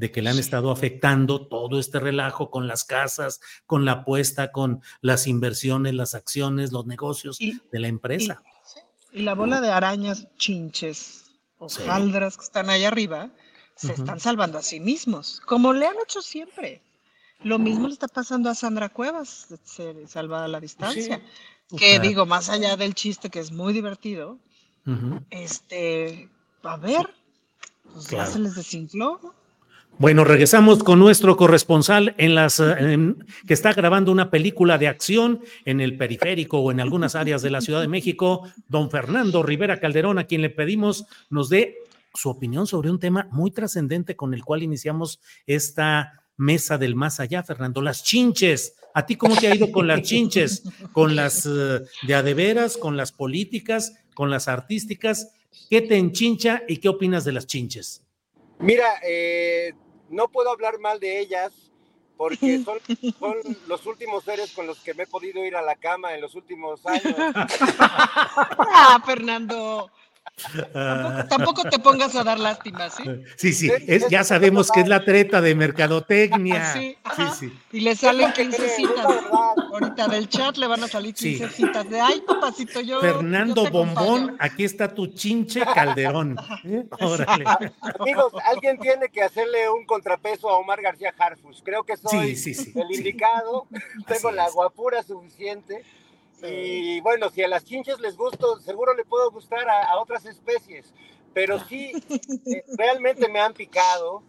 de que le han estado afectando todo este relajo con las casas, con la apuesta, con las inversiones, las acciones, los negocios Y- de la empresa. Y la bola de arañas, chinches, Sí. hojaldras que están ahí arriba, se están salvando a sí mismos, como le han hecho siempre. Lo mismo le está pasando a Sandra Cuevas, de ser salvada a la distancia. Que Claro. digo, más allá del chiste que es muy divertido, Ujú. este, a ver, pues Claro. ya se les desinfló, ¿no? Bueno, regresamos con nuestro corresponsal en las eh, que está grabando una película de acción en el periférico o en algunas áreas de la Ciudad de México, don Fernando Rivera Calderón, a quien le pedimos nos dé su opinión sobre un tema muy trascendente con el cual iniciamos esta mesa del más allá, Fernando, las chinches. ¿A ti cómo te ha ido con las chinches? ¿Con las eh, de a de veras, con las políticas, con las artísticas? ¿Qué te enchincha y qué opinas de las chinches? Mira, eh, no puedo hablar mal de ellas porque son, son los últimos seres con los que me he podido ir a la cama en los últimos años. *laughs* Ah, Fernando, tampoco, tampoco te pongas a dar lástima, ¿sí? Sí, sí, es, ya sabemos que es la treta de mercadotecnia. Sí, Sí, ajá. sí. Y le salen Es lo que 15 creo, es citas. Ahorita del chat le van a salir Sí. 15 citas de ay, papacito, yo. Fernando yo Bombón, acompaño". aquí está tu chinche Calderón. ¿Eh? Órale. Amigos, alguien tiene que hacerle un contrapeso a Omar García Harfus. Creo que soy Sí, sí, sí, el sí. indicado. Tengo Así la guapura suficiente. Y bueno, si a las chinches les gusto, seguro le puedo gustar a, a otras especies. Pero sí, *laughs* eh, realmente me han picado.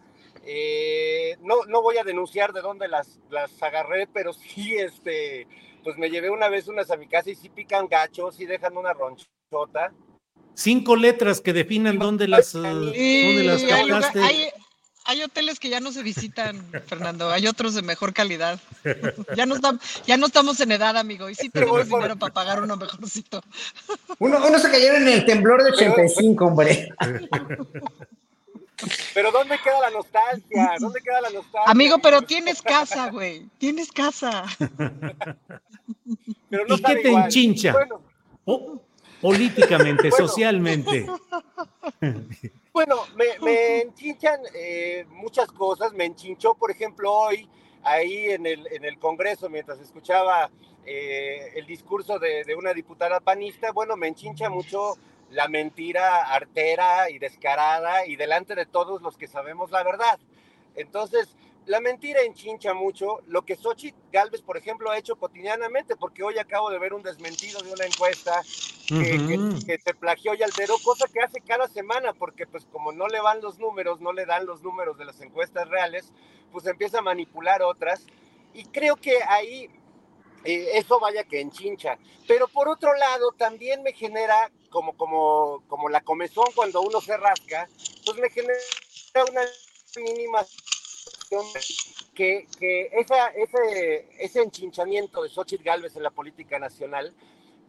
Eh, no, no voy a denunciar de dónde las, las agarré, pero *laughs* sí, este, pues me llevé una vez unas a mi casa y sí pican gachos, sí dejan una ronchota. Cinco letras que definan dónde las, eh, dónde las hay, lugar- captaste. hay- hay hoteles que ya no se visitan, Fernando. Hay otros de mejor calidad. *laughs* Ya no, estamos, ya no estamos en edad, amigo. Y sí tenemos dinero para pagar uno mejorcito. Uno, uno se cayeron en el temblor de 85, hombre. Pero ¿dónde queda la nostalgia? ¿Dónde queda la nostalgia? Amigo, pero tienes casa, güey. Tienes casa. *laughs* Pero no ¿Y qué te igual. enchincha? Bueno, O- políticamente, Bueno. socialmente. *laughs* Bueno, me, me enchinchan eh, muchas cosas. Me enchinchó, por ejemplo, hoy, ahí en el, en el Congreso, mientras escuchaba eh, el discurso de, de, una diputada panista, bueno, me enchincha mucho la mentira artera y descarada y delante de todos los que sabemos la verdad. Entonces, la mentira enchincha mucho, lo que Xochitl Galvez, por ejemplo, ha hecho cotidianamente, porque hoy acabo de ver un desmentido de una encuesta que, uh -huh. que, que, se plagió y alteró, cosa que hace cada semana, porque pues como no le van los números, no le dan los números de las encuestas reales, pues empieza a manipular otras. Y creo que ahí eh, eso vaya que enchincha. Pero por otro lado, también me genera, como, como, como la comezón cuando uno se rasca, pues me genera una mínima que, que esa, ese, ese enchinchamiento de Xochitl Galvez en la política nacional,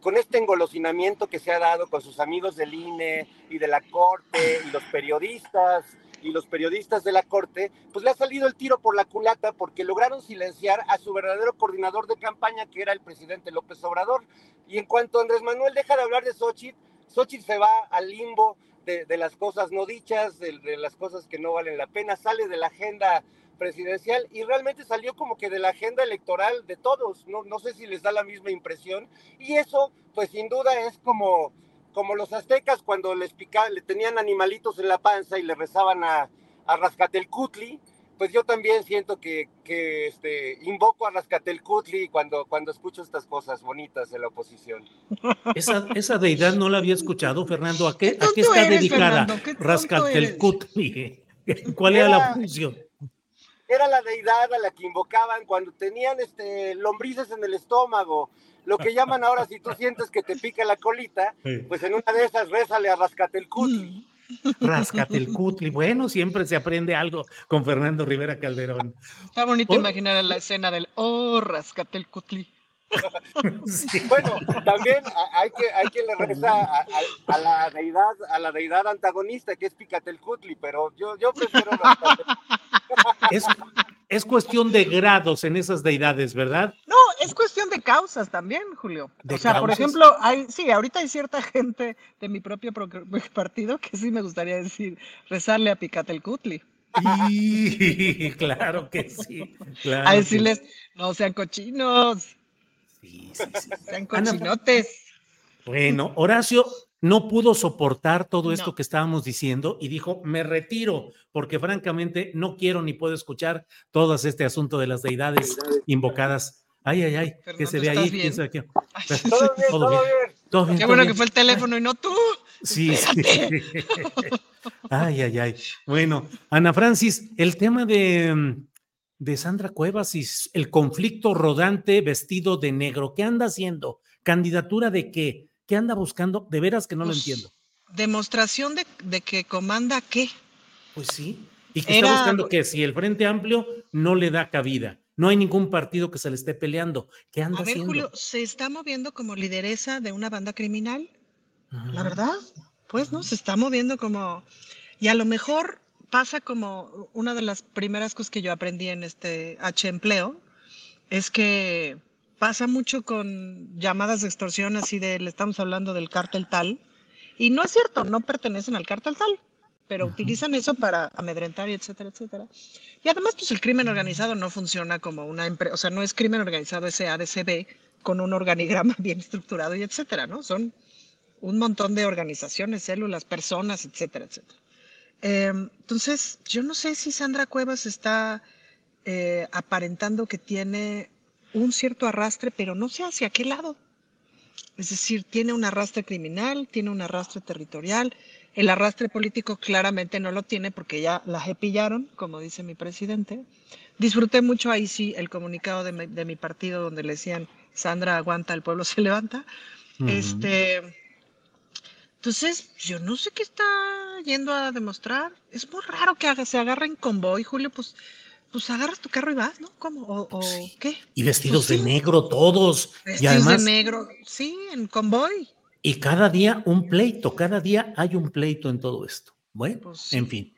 con este engolosinamiento que se ha dado con sus amigos del INE y de la Corte y los periodistas y los periodistas de la Corte, pues le ha salido el tiro por la culata porque lograron silenciar a su verdadero coordinador de campaña, que era el presidente López Obrador. Y en cuanto Andrés Manuel deja de hablar de Xochitl, Xochitl se va al limbo de, de las cosas no dichas, de, de las cosas que no valen la pena, sale de la agenda presidencial y realmente salió como que de la agenda electoral de todos, no, no sé si les da la misma impresión y eso pues sin duda es como, como los aztecas cuando les picaban, le tenían animalitos en la panza y le rezaban a, a Rascatelcutli, pues yo también siento que, que este, invoco a Rascatelcutli cuando, cuando escucho estas cosas bonitas de la oposición. *laughs* Esa, esa deidad no la había escuchado, Fernando. ¿A qué, ¿a qué está eres, dedicada Rascatelcutli? *laughs* ¿Cuál era, era la función? Era la deidad a la que invocaban cuando tenían este, lombrices en el estómago. Lo que llaman ahora, si tú sientes que te pica la colita, pues en una de esas rézale a Rascatelcutli. *laughs* Rascatelcutli. Bueno, siempre se aprende algo con Fernando Rivera Calderón. Está bonito imaginar la escena del Oh, Rascatelcutli. *laughs* Sí. *laughs* Bueno, también hay que, hay que le reza a, a, a, la deidad, a la deidad antagonista que es Picatelcutli, pero yo, yo prefiero *laughs* es, es cuestión de grados en esas deidades, ¿verdad? No, es cuestión de causas también, Julio. O sea, causas? por ejemplo, hay, sí, ahorita hay cierta gente de mi propio partido que sí me gustaría decir, rezarle a Picatelcutli. Y, claro que sí. Claro a decirles, que... no sean cochinos. Sí, sí, sí. *laughs* Sean cochinotes. Bueno, Horacio no pudo soportar todo esto no. que estábamos diciendo y dijo, me retiro, porque francamente no quiero ni puedo escuchar todo este asunto de las deidades invocadas. Ay, ay, ay, Fernando, ¿qué se ve ahí? Bien? Todo, bien, todo, bien. todo bien. Qué bueno bien. que fue el teléfono y no tú. Sí, sí. *laughs* Ay, ay, ay. Bueno, Ana Francis, el tema de de Sandra Cuevas y el conflicto rodante vestido de negro. ¿Qué anda haciendo? ¿Candidatura de qué? ¿Qué anda buscando? De veras que no pues, lo entiendo. Demostración de, de, que comanda qué. Pues sí. Y que Era... está buscando que si el Frente Amplio no le da cabida. No hay ningún partido que se le esté peleando. ¿Qué anda A ver, haciendo? Julio, ¿se está moviendo como lideresa de una banda criminal? La verdad, pues, ¿no? Se está moviendo como... Y a lo mejor pasa como una de las primeras cosas que yo aprendí en este H empleo, es que pasa mucho con llamadas de extorsión así de, le estamos hablando del cártel tal, y no es cierto, no pertenecen al cártel tal, pero utilizan eso para amedrentar y etcétera, etcétera. Y además, pues el crimen organizado no funciona como una empresa, o sea, no es crimen organizado ese ADCB con un organigrama *laughs* bien estructurado y etcétera, ¿no? Son un montón de organizaciones, células, personas, etcétera, etcétera. Eh, entonces, yo no sé si Sandra Cuevas está eh, aparentando que tiene un cierto arrastre, pero no sé hacia qué lado. Es decir, tiene un arrastre criminal, tiene un arrastre territorial. El arrastre político claramente no lo tiene porque ya la pillaron, como dice mi presidente. Disfruté mucho ahí sí el comunicado de mi, de mi partido donde le decían, Sandra aguanta, el pueblo se levanta. Uh -huh. Este entonces, yo no sé qué está yendo a demostrar. Es muy raro que haga, se agarre en convoy, Julio, pues, pues agarras tu carro y vas, ¿no? ¿Cómo? ¿O, o sí. qué? Y vestidos pues, de sí. negro todos. Vestidos y además, de negro, sí, en convoy. Y cada día un pleito, cada día hay un pleito en todo esto. Bueno, pues, en fin.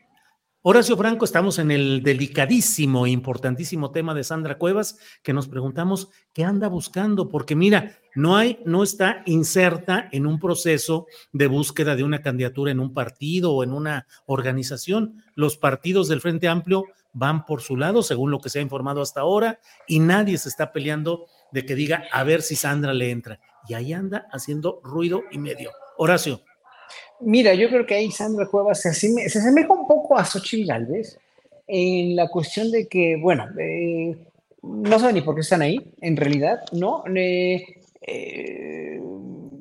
Horacio Franco, estamos en el delicadísimo e importantísimo tema de Sandra Cuevas, que nos preguntamos qué anda buscando, porque mira, no hay, no está inserta en un proceso de búsqueda de una candidatura en un partido o en una organización. Los partidos del Frente Amplio van por su lado, según lo que se ha informado hasta ahora, y nadie se está peleando de que diga a ver si Sandra le entra. Y ahí anda haciendo ruido y medio. Horacio. Mira, yo creo que ahí Sandra Cuevas se, asemeja un poco a Xochitl Galvez en la cuestión de que, bueno, eh, no saben ni por qué están ahí, en realidad, ¿no? Eh,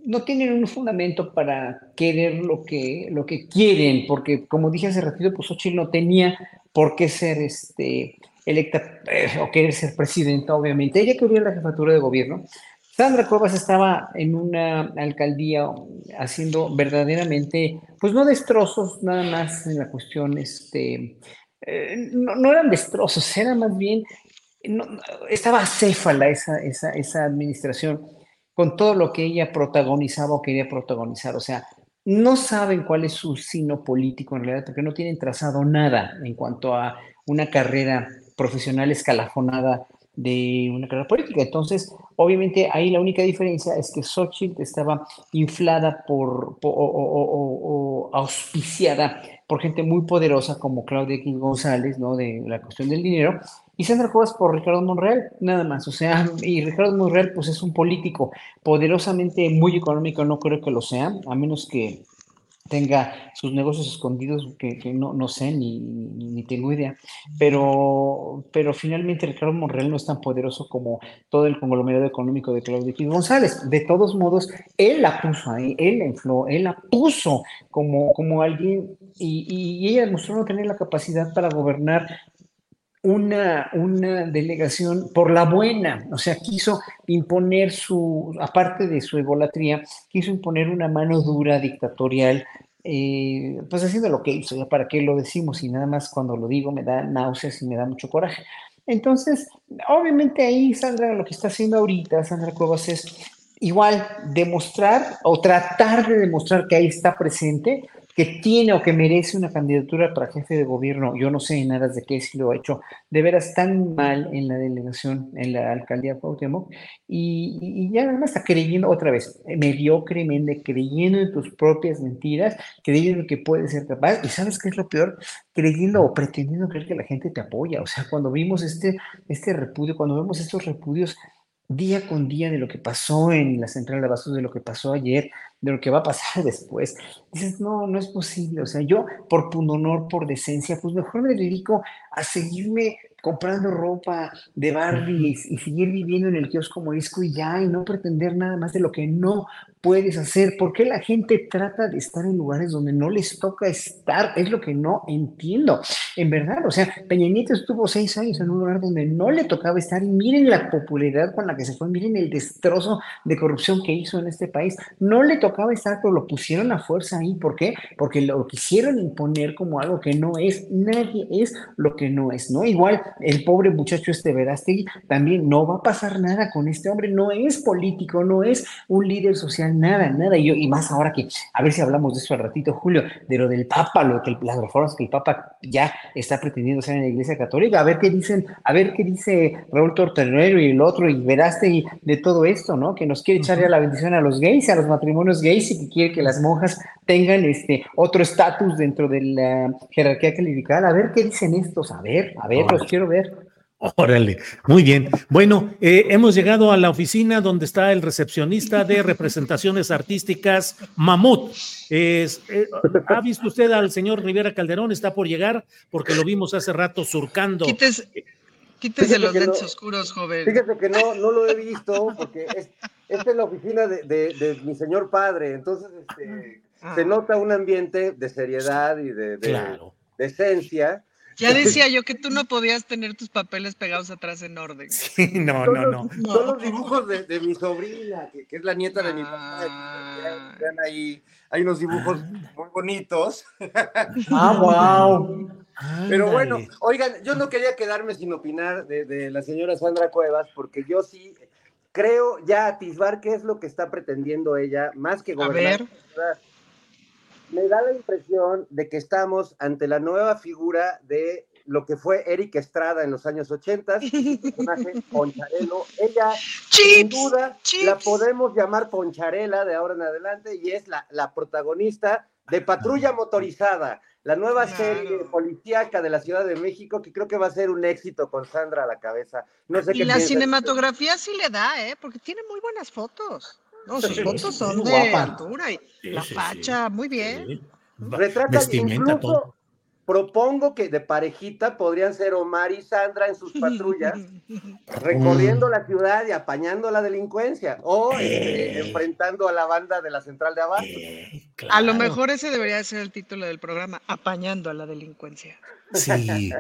no tienen un fundamento para querer lo que, lo que quieren, porque como dije hace ratito, pues Xochitl no tenía por qué ser este, electa eh, o querer ser presidenta, obviamente. Ella quería la jefatura de gobierno, Sandra Cuevas estaba en una alcaldía haciendo verdaderamente, pues no destrozos, nada más en la cuestión, este, eh, no, eran destrozos, era más bien, estaba acéfala esa, esa, esa administración con todo lo que ella protagonizaba o quería protagonizar. O sea, no saben cuál es su sino político en realidad, porque no tienen trazado nada en cuanto a una carrera profesional escalafonada de una carrera política. Entonces, obviamente ahí la única diferencia es que Xochitl estaba inflada por, o, auspiciada por gente muy poderosa como Claudia X González, ¿no? De la cuestión del dinero, y Sandra Cuevas por Ricardo Monreal, nada más. O sea, y Ricardo Monreal, pues es un político poderosamente muy económico, no creo que lo sea, a menos que tenga sus negocios escondidos que, no, no, sé ni, ni, tengo idea, pero, pero finalmente Ricardo Monreal no es tan poderoso como todo el conglomerado económico de Claudio González. De todos modos, él la puso ahí, él la él la puso como, como alguien y, y ella demostró no tener la capacidad para gobernar una, una, delegación por la buena, o sea, quiso imponer su, aparte de su egolatría, quiso imponer una mano dura dictatorial, eh, pues haciendo lo que hizo, ya para qué lo decimos, y nada más cuando lo digo me da náuseas y me da mucho coraje. Entonces, obviamente ahí Sandra lo que está haciendo ahorita, Sandra Cuevas, es igual demostrar o tratar de demostrar que ahí está presente, que tiene o que merece una candidatura para jefe de gobierno, yo no sé en aras de qué si lo ha hecho de veras tan mal en la delegación, en la alcaldía de Cuauhtémoc, y, y, ya nada más está creyendo otra vez, mediocremente, creyendo en tus propias mentiras, creyendo que puedes ser capaz, y ¿sabes qué es lo peor? Creyendo o pretendiendo creer que la gente te apoya, o sea, cuando vimos este, este repudio, cuando vemos estos repudios día con día de lo que pasó en la central de abastos, de lo que pasó ayer, de lo que va a pasar *laughs* después. Dices, no, no es posible. O sea, yo por pundonor, por decencia, pues mejor me dedico a seguirme comprando ropa de Barbies y seguir viviendo en el kiosco morisco y ya, y no pretender nada más de lo que no puedes hacer? ¿Por qué la gente trata de estar en lugares donde no les toca estar? Es lo que no entiendo. En verdad, o sea, Peña Nieto estuvo seis años en un lugar donde no le tocaba estar y miren la popularidad con la que se fue, miren el destrozo de corrupción que hizo en este país. No le tocaba estar, pero lo pusieron a fuerza ahí. ¿Por qué? Porque lo quisieron imponer como algo que no es. Nadie es lo que no es, ¿no? Igual el pobre muchacho este Verástegui también no va a pasar nada con este hombre. No es político, no es un líder social nada, nada. Y, yo, y más ahora que, a ver si hablamos de eso al ratito, Julio, de lo del Papa, lo que las reformas que el Papa ya está pretendiendo hacer en la Iglesia Católica, a ver qué dicen, a ver qué dice Raúl Torterrero y el otro, y veraste de todo esto, ¿no? Que nos quiere echar ya la bendición a los gays, a los matrimonios gays, y que quiere que las monjas tengan este otro estatus dentro de la jerarquía clerical. A ver qué dicen estos, a ver, a ver, los quiero ver. Órale, muy bien. Bueno, eh, hemos llegado a la oficina donde está el recepcionista de representaciones artísticas, Mamut. Eh, ¿Ha visto usted al señor Rivera Calderón? Está por llegar porque lo vimos hace rato surcando. Quítese, los lentes oscuros, joven. Fíjese que no, no lo he visto porque es, esta es la oficina de, mi señor padre. Entonces, este, se ah. nota un ambiente de seriedad y de, de, de esencia ya decía yo que tú no podías tener tus papeles pegados atrás en orden. *laughs* Sí, no, no, no. Son los dibujos de, mi sobrina, que, es la nieta de mi papá. Ah. Vean ahí, hay unos dibujos ah. muy bonitos. *laughs* Ah, wow. Pero bueno, oigan, yo no quería quedarme sin opinar de, la señora Sandra Cuevas, porque yo sí creo ya atisbar qué es lo que está pretendiendo ella, más que gobernar. Me da la impresión de que estamos ante la nueva figura de lo que fue Eric Estrada en los años 80, personaje *laughs* Poncharelo. Ella, sin duda, la podemos llamar Poncharela de ahora en adelante y es la, la protagonista de Patrulla Motorizada, la nueva serie policíaca de la Ciudad de México, que creo que va a ser un éxito con Sandra a la cabeza. No sé y la cinematografía sí le da, ¿eh? Porque tiene muy buenas fotos. No, sus fotos son de altura y la facha, muy bien. Retrata incluso, propongo que de parejita podrían ser Omar y Sandra en sus *laughs* patrullas, recorriendo la ciudad y apañando la delincuencia, o este, eh. enfrentando a la banda de la central de abajo. Eh, a lo mejor ese debería ser el título del programa, apañando a la delincuencia. Sí.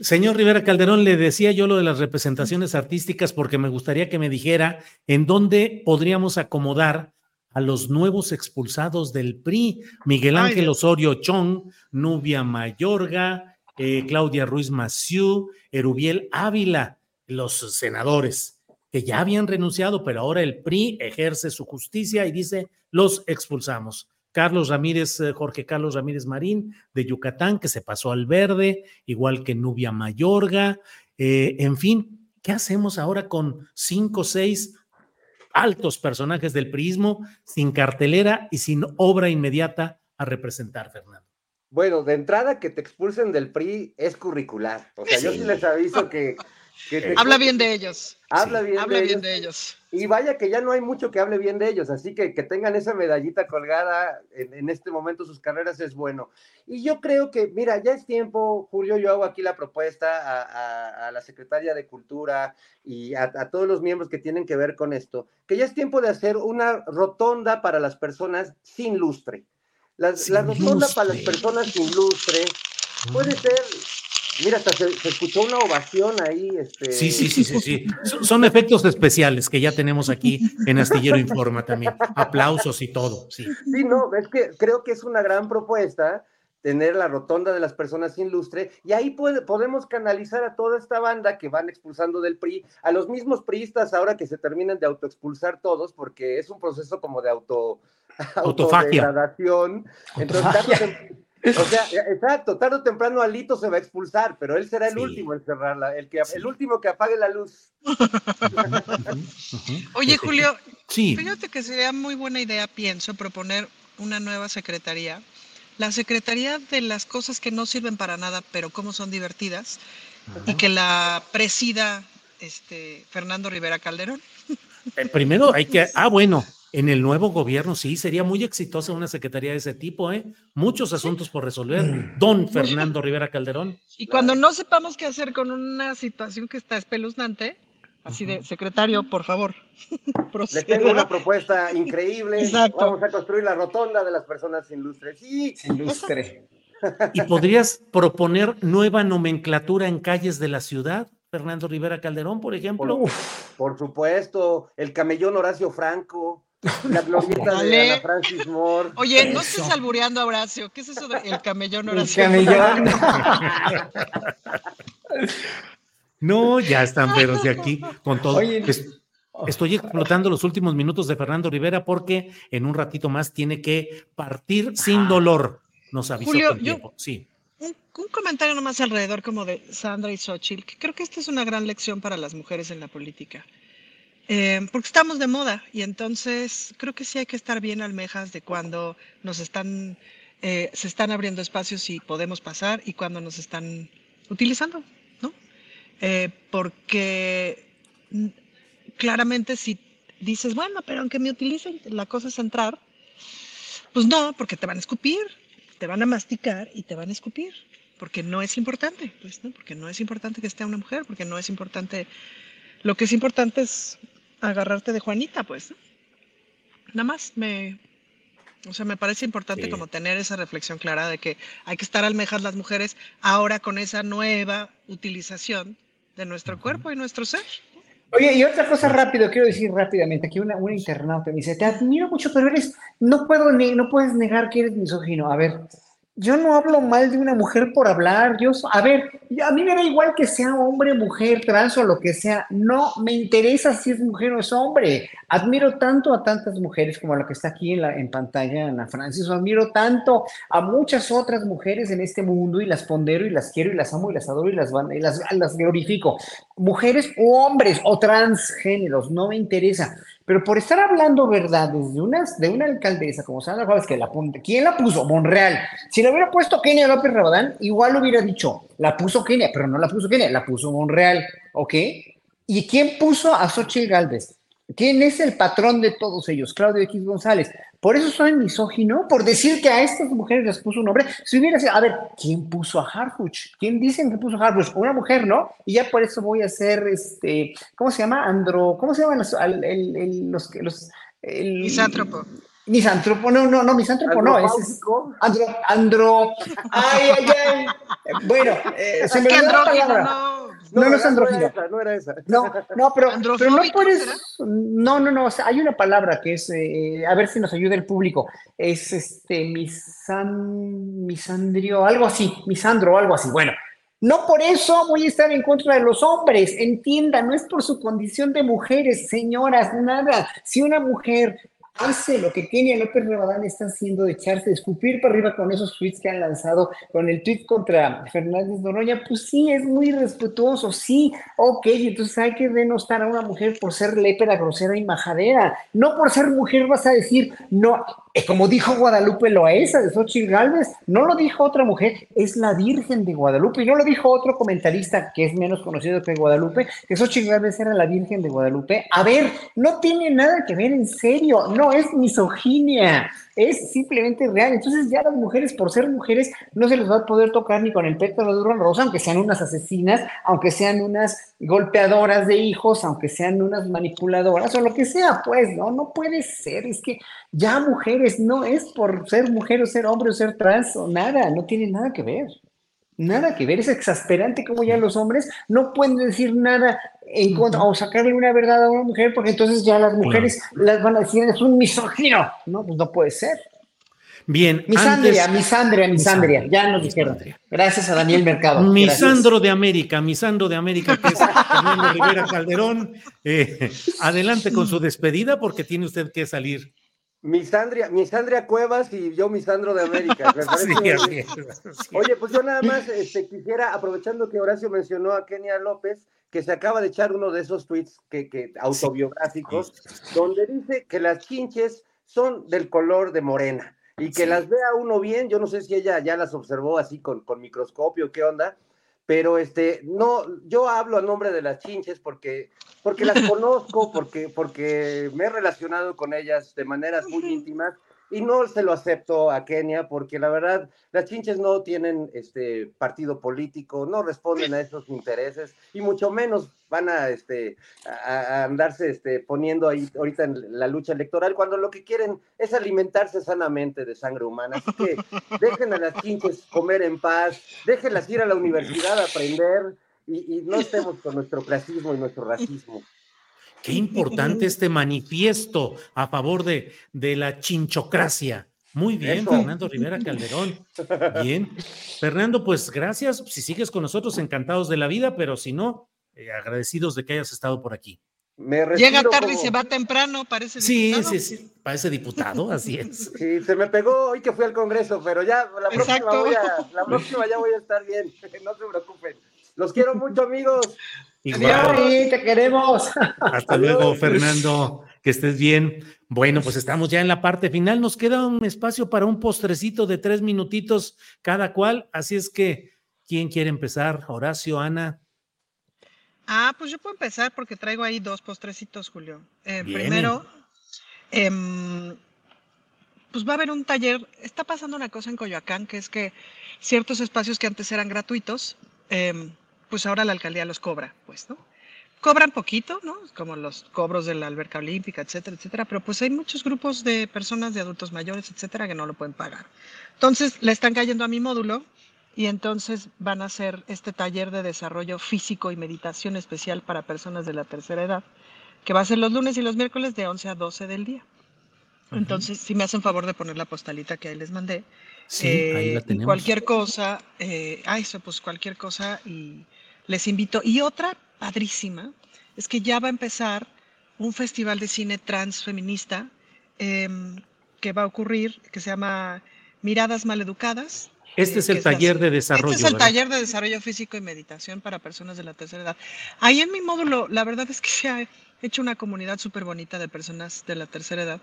Señor Rivera Calderón, le decía yo lo de las representaciones artísticas porque me gustaría que me dijera en dónde podríamos acomodar a los nuevos expulsados del PRI, Miguel Ángel Osorio Chong, Nubia Mayorga, eh, Claudia Ruiz Maciú, Erubiel Ávila, los senadores que ya habían renunciado, pero ahora el PRI ejerce su justicia y dice, los expulsamos. Carlos Ramírez, eh, Jorge Carlos Ramírez Marín de Yucatán, que se pasó al verde, igual que Nubia Mayorga. Eh, en fin, ¿qué hacemos ahora con cinco o seis altos personajes del prismo, sin cartelera y sin obra inmediata a representar, Fernando. Bueno, de entrada que te expulsen del PRI es curricular. O sea, yo sí les aviso que... Habla bien de ellos. Habla, bien, de ellos. Y vaya que ya no hay mucho que hable bien de ellos, así que que tengan esa medallita colgada en, este momento sus carreras es bueno. Y yo creo que, mira, ya es tiempo, Julio, yo hago aquí la propuesta a, la secretaria de Cultura y a, todos los miembros que tienen que ver con esto, que ya es tiempo de hacer una rotonda para las personas sin lustre. la rotonda para las personas sin lustre puede ser Mira, hasta se, escuchó una ovación ahí. Este... Sí, sí, sí, sí, sí. *laughs* Son efectos especiales que ya tenemos aquí en Astillero Informa también. Aplausos y todo. Sí, sí no, es que creo que es una gran propuesta tener la rotonda de las personas sin lustre, y ahí podemos canalizar a toda esta banda que van expulsando del PRI, a los mismos priistas ahora que se terminan de autoexpulsar todos, porque es un proceso como de auto, *laughs* autodegradación. Entonces, o sea, *laughs* exacto, tarde o temprano Alito se va a expulsar, pero él será el último en cerrarla, el, que, el último que apague la luz. Oye, Julio, fíjate que sería muy buena idea, pienso, proponer una nueva secretaría. La secretaría de las cosas que no sirven para nada, pero como son divertidas, y que la presida este, Fernando Rivera Calderón. Eh, primero hay que, ah, bueno, en el nuevo gobierno, sí, sería muy exitosa una secretaría de ese tipo, ¿eh? Muchos asuntos por resolver. Mm. Don Fernando Rivera Calderón. Y cuando no sepamos qué hacer con una situación que está espeluznante, así de, secretario, por favor. *laughs* Le tengo una propuesta increíble. Vamos a construir la rotonda de las personas sin lustre. Sí, sin lustre. ¿Y podrías proponer nueva nomenclatura en calles de la ciudad? Fernando Rivera Calderón, por ejemplo. por supuesto, el camellón Horacio Franco. La *laughs* glorieta de Ana Francis Moore. Oye, no estés albureando a Horacio. ¿Qué es eso del camellón Horacio? El camellón. *laughs* no, ya están veros de aquí con todo. Estoy explotando los últimos minutos de Fernando Rivera porque en un ratito más tiene que partir sin dolor. Nos avisó Julio, tiempo. sí. Un, un, comentario nomás alrededor como de Sandra y Xochitl, que creo que esta es una gran lección para las mujeres en la política. Eh, porque estamos de moda y entonces creo que sí hay que estar bien almejas de cuando nos están, eh, se están abriendo espacios y podemos pasar y cuando nos están utilizando, ¿no? Eh, porque claramente si dices, bueno, pero aunque me utilicen, la cosa es entrar, pues no, porque te van a escupir, te van a masticar y te van a escupir, porque no es importante, pues, ¿no? Porque no es importante que esté una mujer, porque no es importante, lo que es importante es agarrarte de Juanita, pues. Nada más me, o sea, me parece importante como tener esa reflexión clara de que hay que estar almejas las mujeres ahora con esa nueva utilización de nuestro cuerpo y nuestro ser. Oye, y otra cosa rápido, quiero decir rápidamente, aquí una, una internauta me dice, te admiro mucho, pero eres, no puedo, no puedes negar que eres misógino. A ver, yo no hablo mal de una mujer por hablar. Yo, a ver, a mí me da igual que sea hombre, mujer, trans o lo que sea. No me interesa si es mujer o es hombre. Admiro tanto a tantas mujeres como la que está aquí en, la, en pantalla, Ana Francis. Admiro tanto a muchas otras mujeres en este mundo y las pondero y las quiero y las amo y las adoro y las, y las, las glorifico. Mujeres o hombres o transgéneros, no me interesa. Pero por estar hablando verdades de una, de una alcaldesa como Sandra Juárez, que la ¿quién la puso? Monreal. Si le hubiera puesto Kenia López Rabadán, igual hubiera dicho, la puso Kenia, pero no la puso Kenia, la puso Monreal, ¿ok? ¿Y quién puso a Xochitl Galvez? ¿Quién es el patrón de todos ellos? Claudio X González. Por eso soy misógino, por decir que a estas mujeres les puso un nombre. Si hubiera sido, a ver, ¿quién puso a Harfuch? ¿Quién dicen que puso a Harfuch? Una mujer, ¿no? Y ya por eso voy a hacer, este, ¿cómo se llama? Andro, ¿cómo se llaman los, el, el, los, los el, misántropo? Misántropo, no, no, no, misántropo no, es, andro, andro, ay, ay, ay, bueno, eh, se me olvidó la palabra. No. No, no, es andrógino. No era esa. No, no, pero, pero no puedes. No, no, no. hay una palabra que es. Eh, a ver si nos ayuda el público. Es este. Misan, misandrio, algo así. Misandro, algo así. Bueno. No por eso voy a estar en contra de los hombres, entienda, no es por su condición de mujeres, señoras, nada. Si una mujer hace lo que Kenia López Rabadán está haciendo de echarse, de escupir para arriba con esos tweets que han lanzado, con el tweet contra Fernández Noroña, pues sí, es muy respetuoso, sí, ok, entonces hay que denostar a una mujer por ser lépera, grosera y majadera, no por ser mujer vas a decir, no, como dijo Guadalupe Loaesa de Xochitl Galvez, no lo dijo otra mujer, es la Virgen de Guadalupe, y no lo dijo otro comentarista que es menos conocido que Guadalupe, que Xochitl Galvez era la Virgen de Guadalupe. A ver, no tiene nada que ver en serio, no es misoginia, es simplemente real. Entonces ya las mujeres, por ser mujeres, no se les va a poder tocar ni con el pétalo de un rosa, aunque sean unas asesinas, aunque sean unas golpeadoras de hijos, aunque sean unas manipuladoras o lo que sea, pues, ¿no? No puede ser, es que ya mujeres no es por ser mujer o ser hombre o ser trans o nada, no tiene nada que ver. Nada que ver, es exasperante como ya los hombres no pueden decir nada en contra o sacarle una verdad a una mujer porque entonces ya las mujeres las van a decir es un misógino. No, pues no puede ser. Bien. Misandria, misandria, misandria. Ya nos dijeron. Gracias a Daniel Mercado. Misandro de América, Misandro de América, que es Fernando Rivera Calderón. Eh, adelante con su despedida porque tiene usted que salir. Misandria, Misandria Cuevas y yo Misandro de América. *laughs* Oye, pues yo nada más este, quisiera, aprovechando que Horacio mencionó a Kenia López, que se acaba de echar uno de esos tweets que, autobiográficos, donde dice que las chinches son del color de morena y que las vea uno bien, yo no sé si ella ya las observó así con, con microscopio, qué onda, pero este, no, yo hablo a nombre de las chinches porque, porque las *laughs* conozco, porque, porque me he relacionado con ellas de maneras muy íntimas y no se lo acepto a Kenia porque la verdad las chinches no tienen este partido político, no responden a esos intereses y mucho menos van a este a, andarse este poniendo ahí ahorita en la lucha electoral cuando lo que quieren es alimentarse sanamente de sangre humana. Así que dejen a las chinches comer en paz, déjenlas ir a la universidad a aprender y, y no estemos con nuestro clasismo y nuestro racismo. Qué importante este manifiesto a favor de, de la chinchocracia. Muy bien, Fernando Rivera Calderón. Bien. Fernando, pues gracias. Si sigues con nosotros, encantados de la vida, pero si no, eh, agradecidos de que hayas estado por aquí. Llega tarde y se va temprano, parece diputado. Sí, sí, sí, parece diputado, *laughs* así es. Sí, se me pegó hoy que fui al Congreso, pero ya la próxima, voy a, la próxima ya voy a estar bien, *laughs* no se preocupen. Los quiero mucho, amigos. Igual. te queremos. Hasta luego, Fernando. Que estés bien. Bueno, pues estamos ya en la parte final. Nos queda un espacio para un postrecito de tres minutitos cada cual. Así es que, ¿quién quiere empezar? Horacio, Ana. Ah, pues yo puedo empezar porque traigo ahí dos postrecitos, Julio. Eh, primero, em, pues va a haber un taller. Está pasando una cosa en Coyoacán, que es que ciertos espacios que antes eran gratuitos, eh, pues ahora la alcaldía los cobra, pues, ¿no? Cobran poquito, ¿no? Como los cobros de la alberca olímpica, etcétera, etcétera, pero pues hay muchos grupos de personas, de adultos mayores, etcétera, que no lo pueden pagar. Entonces, le están cayendo a mi módulo y entonces van a hacer este taller de desarrollo físico y meditación especial para personas de la tercera edad, que va a ser los lunes y los miércoles de 11 a 12 del día. Entonces, si me hacen favor de poner la postalita que ahí les mandé. Sí, ahí la eh, tenemos. cualquier cosa, eh, ah, eso, pues cualquier cosa y les invito. Y otra padrísima es que ya va a empezar un festival de cine transfeminista em, que va a ocurrir, que se llama Miradas Maleducadas. Este eh, es el taller de desarrollo. Este es el ¿verdad? taller de desarrollo físico y meditación para personas de la tercera edad. Ahí en mi módulo, la verdad es que se ha hecho una comunidad súper bonita de personas de la tercera edad,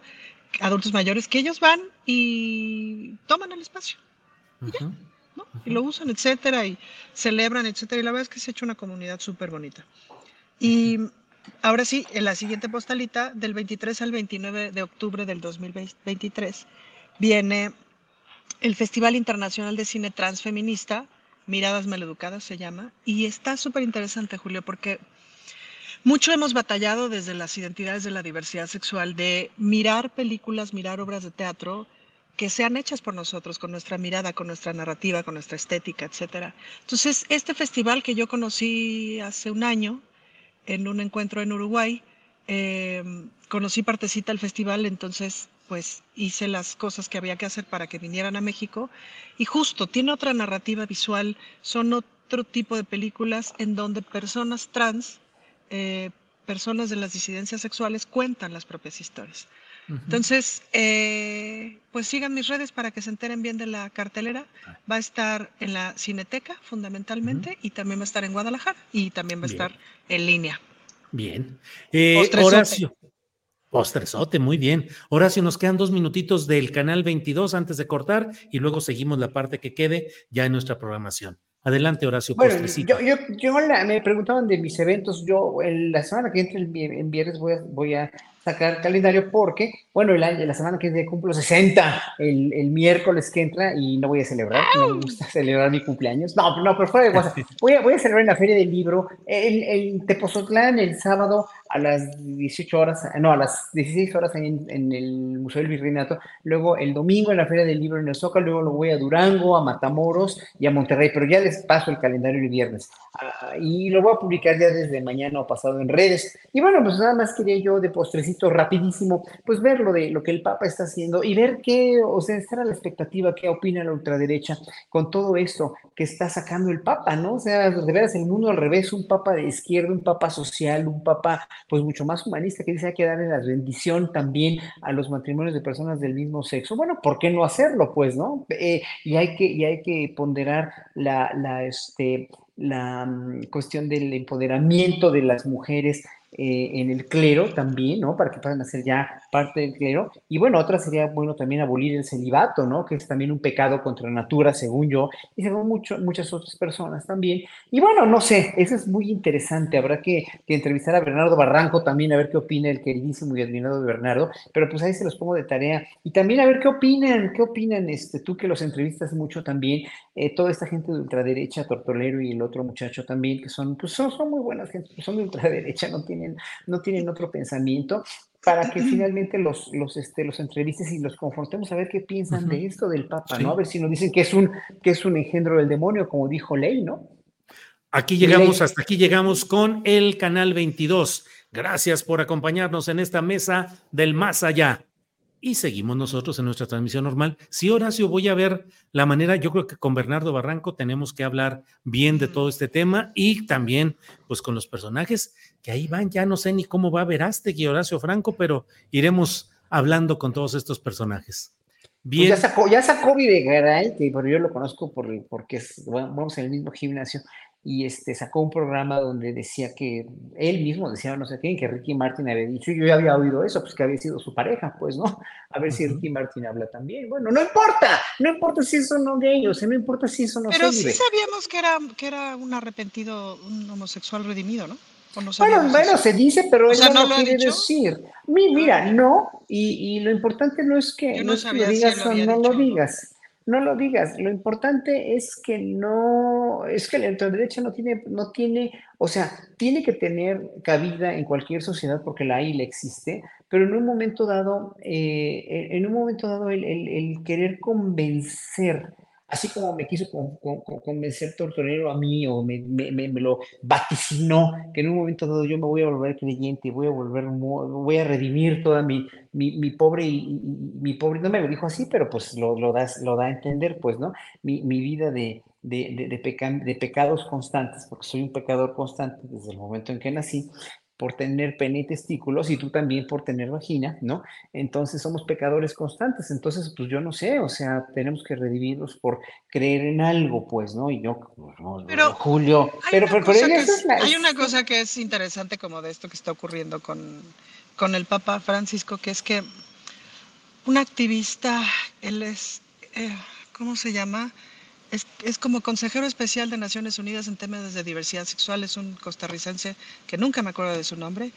adultos mayores, que ellos van y toman el espacio. Y lo usan, etcétera, y celebran, etcétera. Y la verdad es que se ha hecho una comunidad súper bonita. Y ahora sí, en la siguiente postalita, del 23 al 29 de octubre del 2023, viene el Festival Internacional de Cine Transfeminista, Miradas Maleducadas se llama, y está súper interesante, Julio, porque mucho hemos batallado desde las identidades de la diversidad sexual de mirar películas, mirar obras de teatro que sean hechas por nosotros, con nuestra mirada, con nuestra narrativa, con nuestra estética, etcétera. Entonces, este festival que yo conocí hace un año en un encuentro en Uruguay, eh, conocí partecita del festival, entonces pues hice las cosas que había que hacer para que vinieran a México y justo tiene otra narrativa visual, son otro tipo de películas en donde personas trans, eh, personas de las disidencias sexuales cuentan las propias historias. Entonces, eh, pues sigan mis redes para que se enteren bien de la cartelera. Va a estar en la Cineteca fundamentalmente y también va a estar en Guadalajara y también va a Bien. estar en línea. Bien. Eh. Horacio. Postrezote, muy bien. Horacio, nos quedan dos minutitos del canal 22 antes de cortar y luego seguimos la parte que quede ya en nuestra programación. Adelante, Horacio Bueno, yo, yo, yo la- me preguntaban de mis eventos. Yo el- la semana que entra, el en viernes, voy a, voy a sacar calendario porque, bueno, el año, la semana que viene cumplo 60, el, el miércoles que entra y no voy a celebrar, no me gusta celebrar mi cumpleaños. No, no, pero fuera de *laughs* WhatsApp. Voy a, voy a celebrar en la Feria del Libro, el, el Tepozotlán el sábado a las 18 horas, no, a las 16 horas en, en el Museo del Virreinato, luego el domingo en la Feria del Libro en el Zócalo, luego lo voy a Durango, a Matamoros y a Monterrey, pero ya les paso el calendario el viernes. Ah, y lo voy a publicar ya desde mañana o pasado en redes. Y bueno, pues nada más quería yo de postrecito rapidísimo, pues ver lo de lo que el Papa está haciendo y ver qué, o sea, estar a la expectativa, qué opina la ultraderecha con todo esto que está sacando el Papa, ¿no? O sea, de veras el mundo al revés, un Papa de izquierda, un Papa social, un Papa pues mucho más humanista que dice hay que darle la bendición también a los matrimonios de personas del mismo sexo. Bueno, ¿por qué no hacerlo, pues, no? Eh, y hay que, y hay que ponderar la, la, este, la mm, cuestión del empoderamiento de las mujeres eh, en el clero también, ¿no? Para que puedan hacer ya parte del clero. Y bueno, otra sería bueno también abolir el celibato, ¿no? Que es también un pecado contra natura, según yo, y según mucho, muchas otras personas también. Y bueno, no sé, eso es muy interesante. Habrá que, entrevistar a Bernardo Barranco también, a ver qué opina el queridísimo y admirado Bernardo, pero pues ahí se los pongo de tarea. Y también a ver qué opinan, qué opinan, este, tú que los entrevistas mucho también, eh, toda esta gente de ultraderecha, Tortolero y el otro muchacho también, que son, pues son muy buenas gente, son de ultraderecha, no tienen, no tienen otro pensamiento, para que finalmente los, los, este, los entrevistes y los confrontemos a ver qué piensan de esto del Papa, Sí. ¿no? A ver si nos dicen que es un, que es un engendro del demonio, como dijo Ley, ¿no? Aquí llegamos, Ley. hasta aquí llegamos con el canal 22. Gracias por acompañarnos en esta mesa del más allá. Y seguimos nosotros en nuestra transmisión normal. Sí, Horacio, voy a ver la manera, yo creo que con Bernardo Barranco tenemos que hablar bien de todo este tema y también pues con los personajes que ahí van, ya no sé ni cómo va Verástegui y Horacio Franco, pero iremos hablando con todos estos personajes. Pues Bien. ya sacó, ya sacó Videgaray, que pero yo lo conozco por, porque es- bueno, vamos en el mismo gimnasio, y este sacó un programa donde decía que él mismo decía no sé qué, que Ricky Martin había dicho, y yo ya había oído eso, pues que había sido su pareja, pues, ¿no? A ver si. Ricky Martin habla también. Bueno, no importa, no importa si eso no gay, o sea, no importa si eso no Pero sí sabíamos que era, que era un arrepentido, un homosexual redimido, ¿no? ¿O no Bueno, bueno, eso? se dice, pero O él sea, no, ¿no lo quiere dicho? decir. Mi- mira, Ah. no, y, y lo importante no es que no, no es que sabía lo digas o no lo digas. No lo digas. Lo importante es que no, es que la ultraderecha no tiene, no tiene, o sea, tiene que tener cabida en cualquier sociedad porque la hay existe, pero en un momento dado, eh, en un momento dado, el- el querer convencer así como me quiso convencer Tortorero a mí o me, me, lo vaticinó, que en un momento dado yo me voy a volver creyente, voy a volver, voy a redimir toda mi, mi, mi pobre, y, mi pobre, no me lo dijo así, pero pues lo, lo, da, lo da a entender, pues, ¿no? Mi, mi vida de, de, de, de, de pecados constantes, porque soy un pecador constante desde el momento en que nací, por tener pene y testículos y tú también por tener vagina, ¿no? Entonces somos pecadores constantes, entonces pues yo no sé, o sea, tenemos que redimirlos por creer en algo, pues, ¿no? Y yo, pero, Julio, pero, pero, hay una cosa que es interesante como de esto que está ocurriendo con, con el Papa Francisco, que es que un activista, él es, eh, ¿cómo se llama? Es, como consejero especial de Naciones Unidas en temas de diversidad sexual, es un costarricense que nunca me acuerdo de su nombre,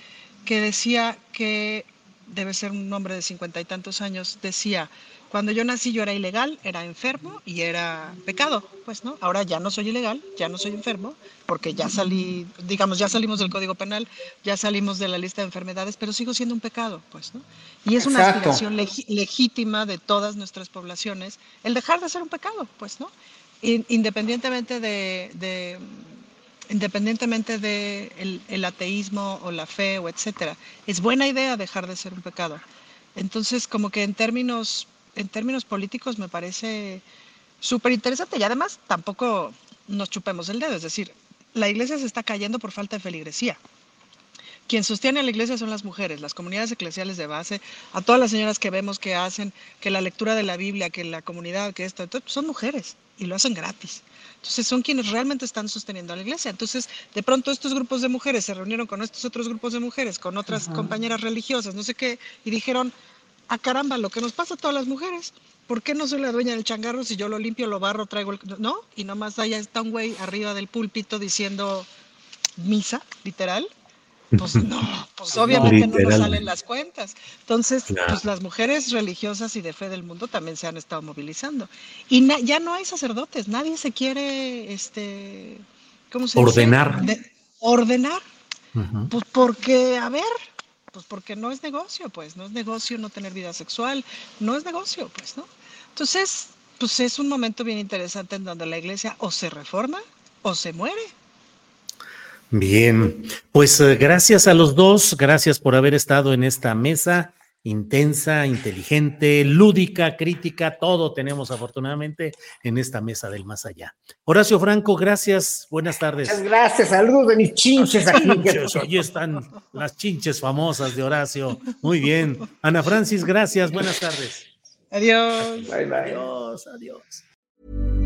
que decía que debe ser un hombre de cincuenta y tantos años, decía, cuando yo nací yo era ilegal, era enfermo y era pecado, pues, ¿no? Ahora ya no soy ilegal, ya no soy enfermo, porque ya salí, digamos, ya salimos del Código Penal, ya salimos de la lista de enfermedades, pero sigo siendo un pecado, pues, ¿no? Y es una aspiración legítima de todas nuestras poblaciones el dejar de ser un pecado, pues, ¿no? Independientemente de, independientemente de el, ateísmo o la fe o etcétera, es buena idea dejar de ser un pecado. Entonces, como que en términos, en términos políticos me parece súper interesante y además tampoco nos chupemos el dedo, es decir, la iglesia se está cayendo por falta de feligresía. Quien sostiene a la iglesia son las mujeres, las comunidades eclesiales de base, a todas las señoras que vemos que hacen, que la lectura de la Biblia, que la comunidad, que esto, son mujeres y lo hacen gratis. Entonces son quienes realmente están sosteniendo a la iglesia. Entonces, de pronto estos grupos de mujeres se reunieron con estos otros grupos de mujeres, con otras compañeras religiosas, no sé qué, y dijeron, a ah, caramba, lo que nos pasa a todas las mujeres, ¿por qué no soy la dueña del changarro si yo lo limpio, lo barro, traigo el... ¿No? Y nomás allá está un güey arriba del púlpito diciendo misa, literal, *laughs* pues no, pues obviamente no nos salen las cuentas. Entonces, pues las mujeres religiosas y de fe del mundo también se han estado movilizando. Y ya no hay sacerdotes, nadie se quiere, este, ¿cómo se ordenar. ordenar. Pues porque, a ver, pues porque no es negocio, pues, no es negocio no tener vida sexual, no es negocio, pues, ¿no? Entonces, pues es un momento bien interesante en donde la iglesia o se reforma o se muere. Bien, pues eh, gracias a los dos, gracias por haber estado en esta mesa intensa, inteligente, lúdica, crítica, todo tenemos afortunadamente en esta mesa del más allá. Horacio Franco, gracias, buenas tardes. Muchas gracias, saludos de mis chinches aquí. Ahí están las chinches famosas de Horacio. Muy bien. Ana Francis, gracias, buenas tardes. Adiós. Bye, bye. Adiós, adiós.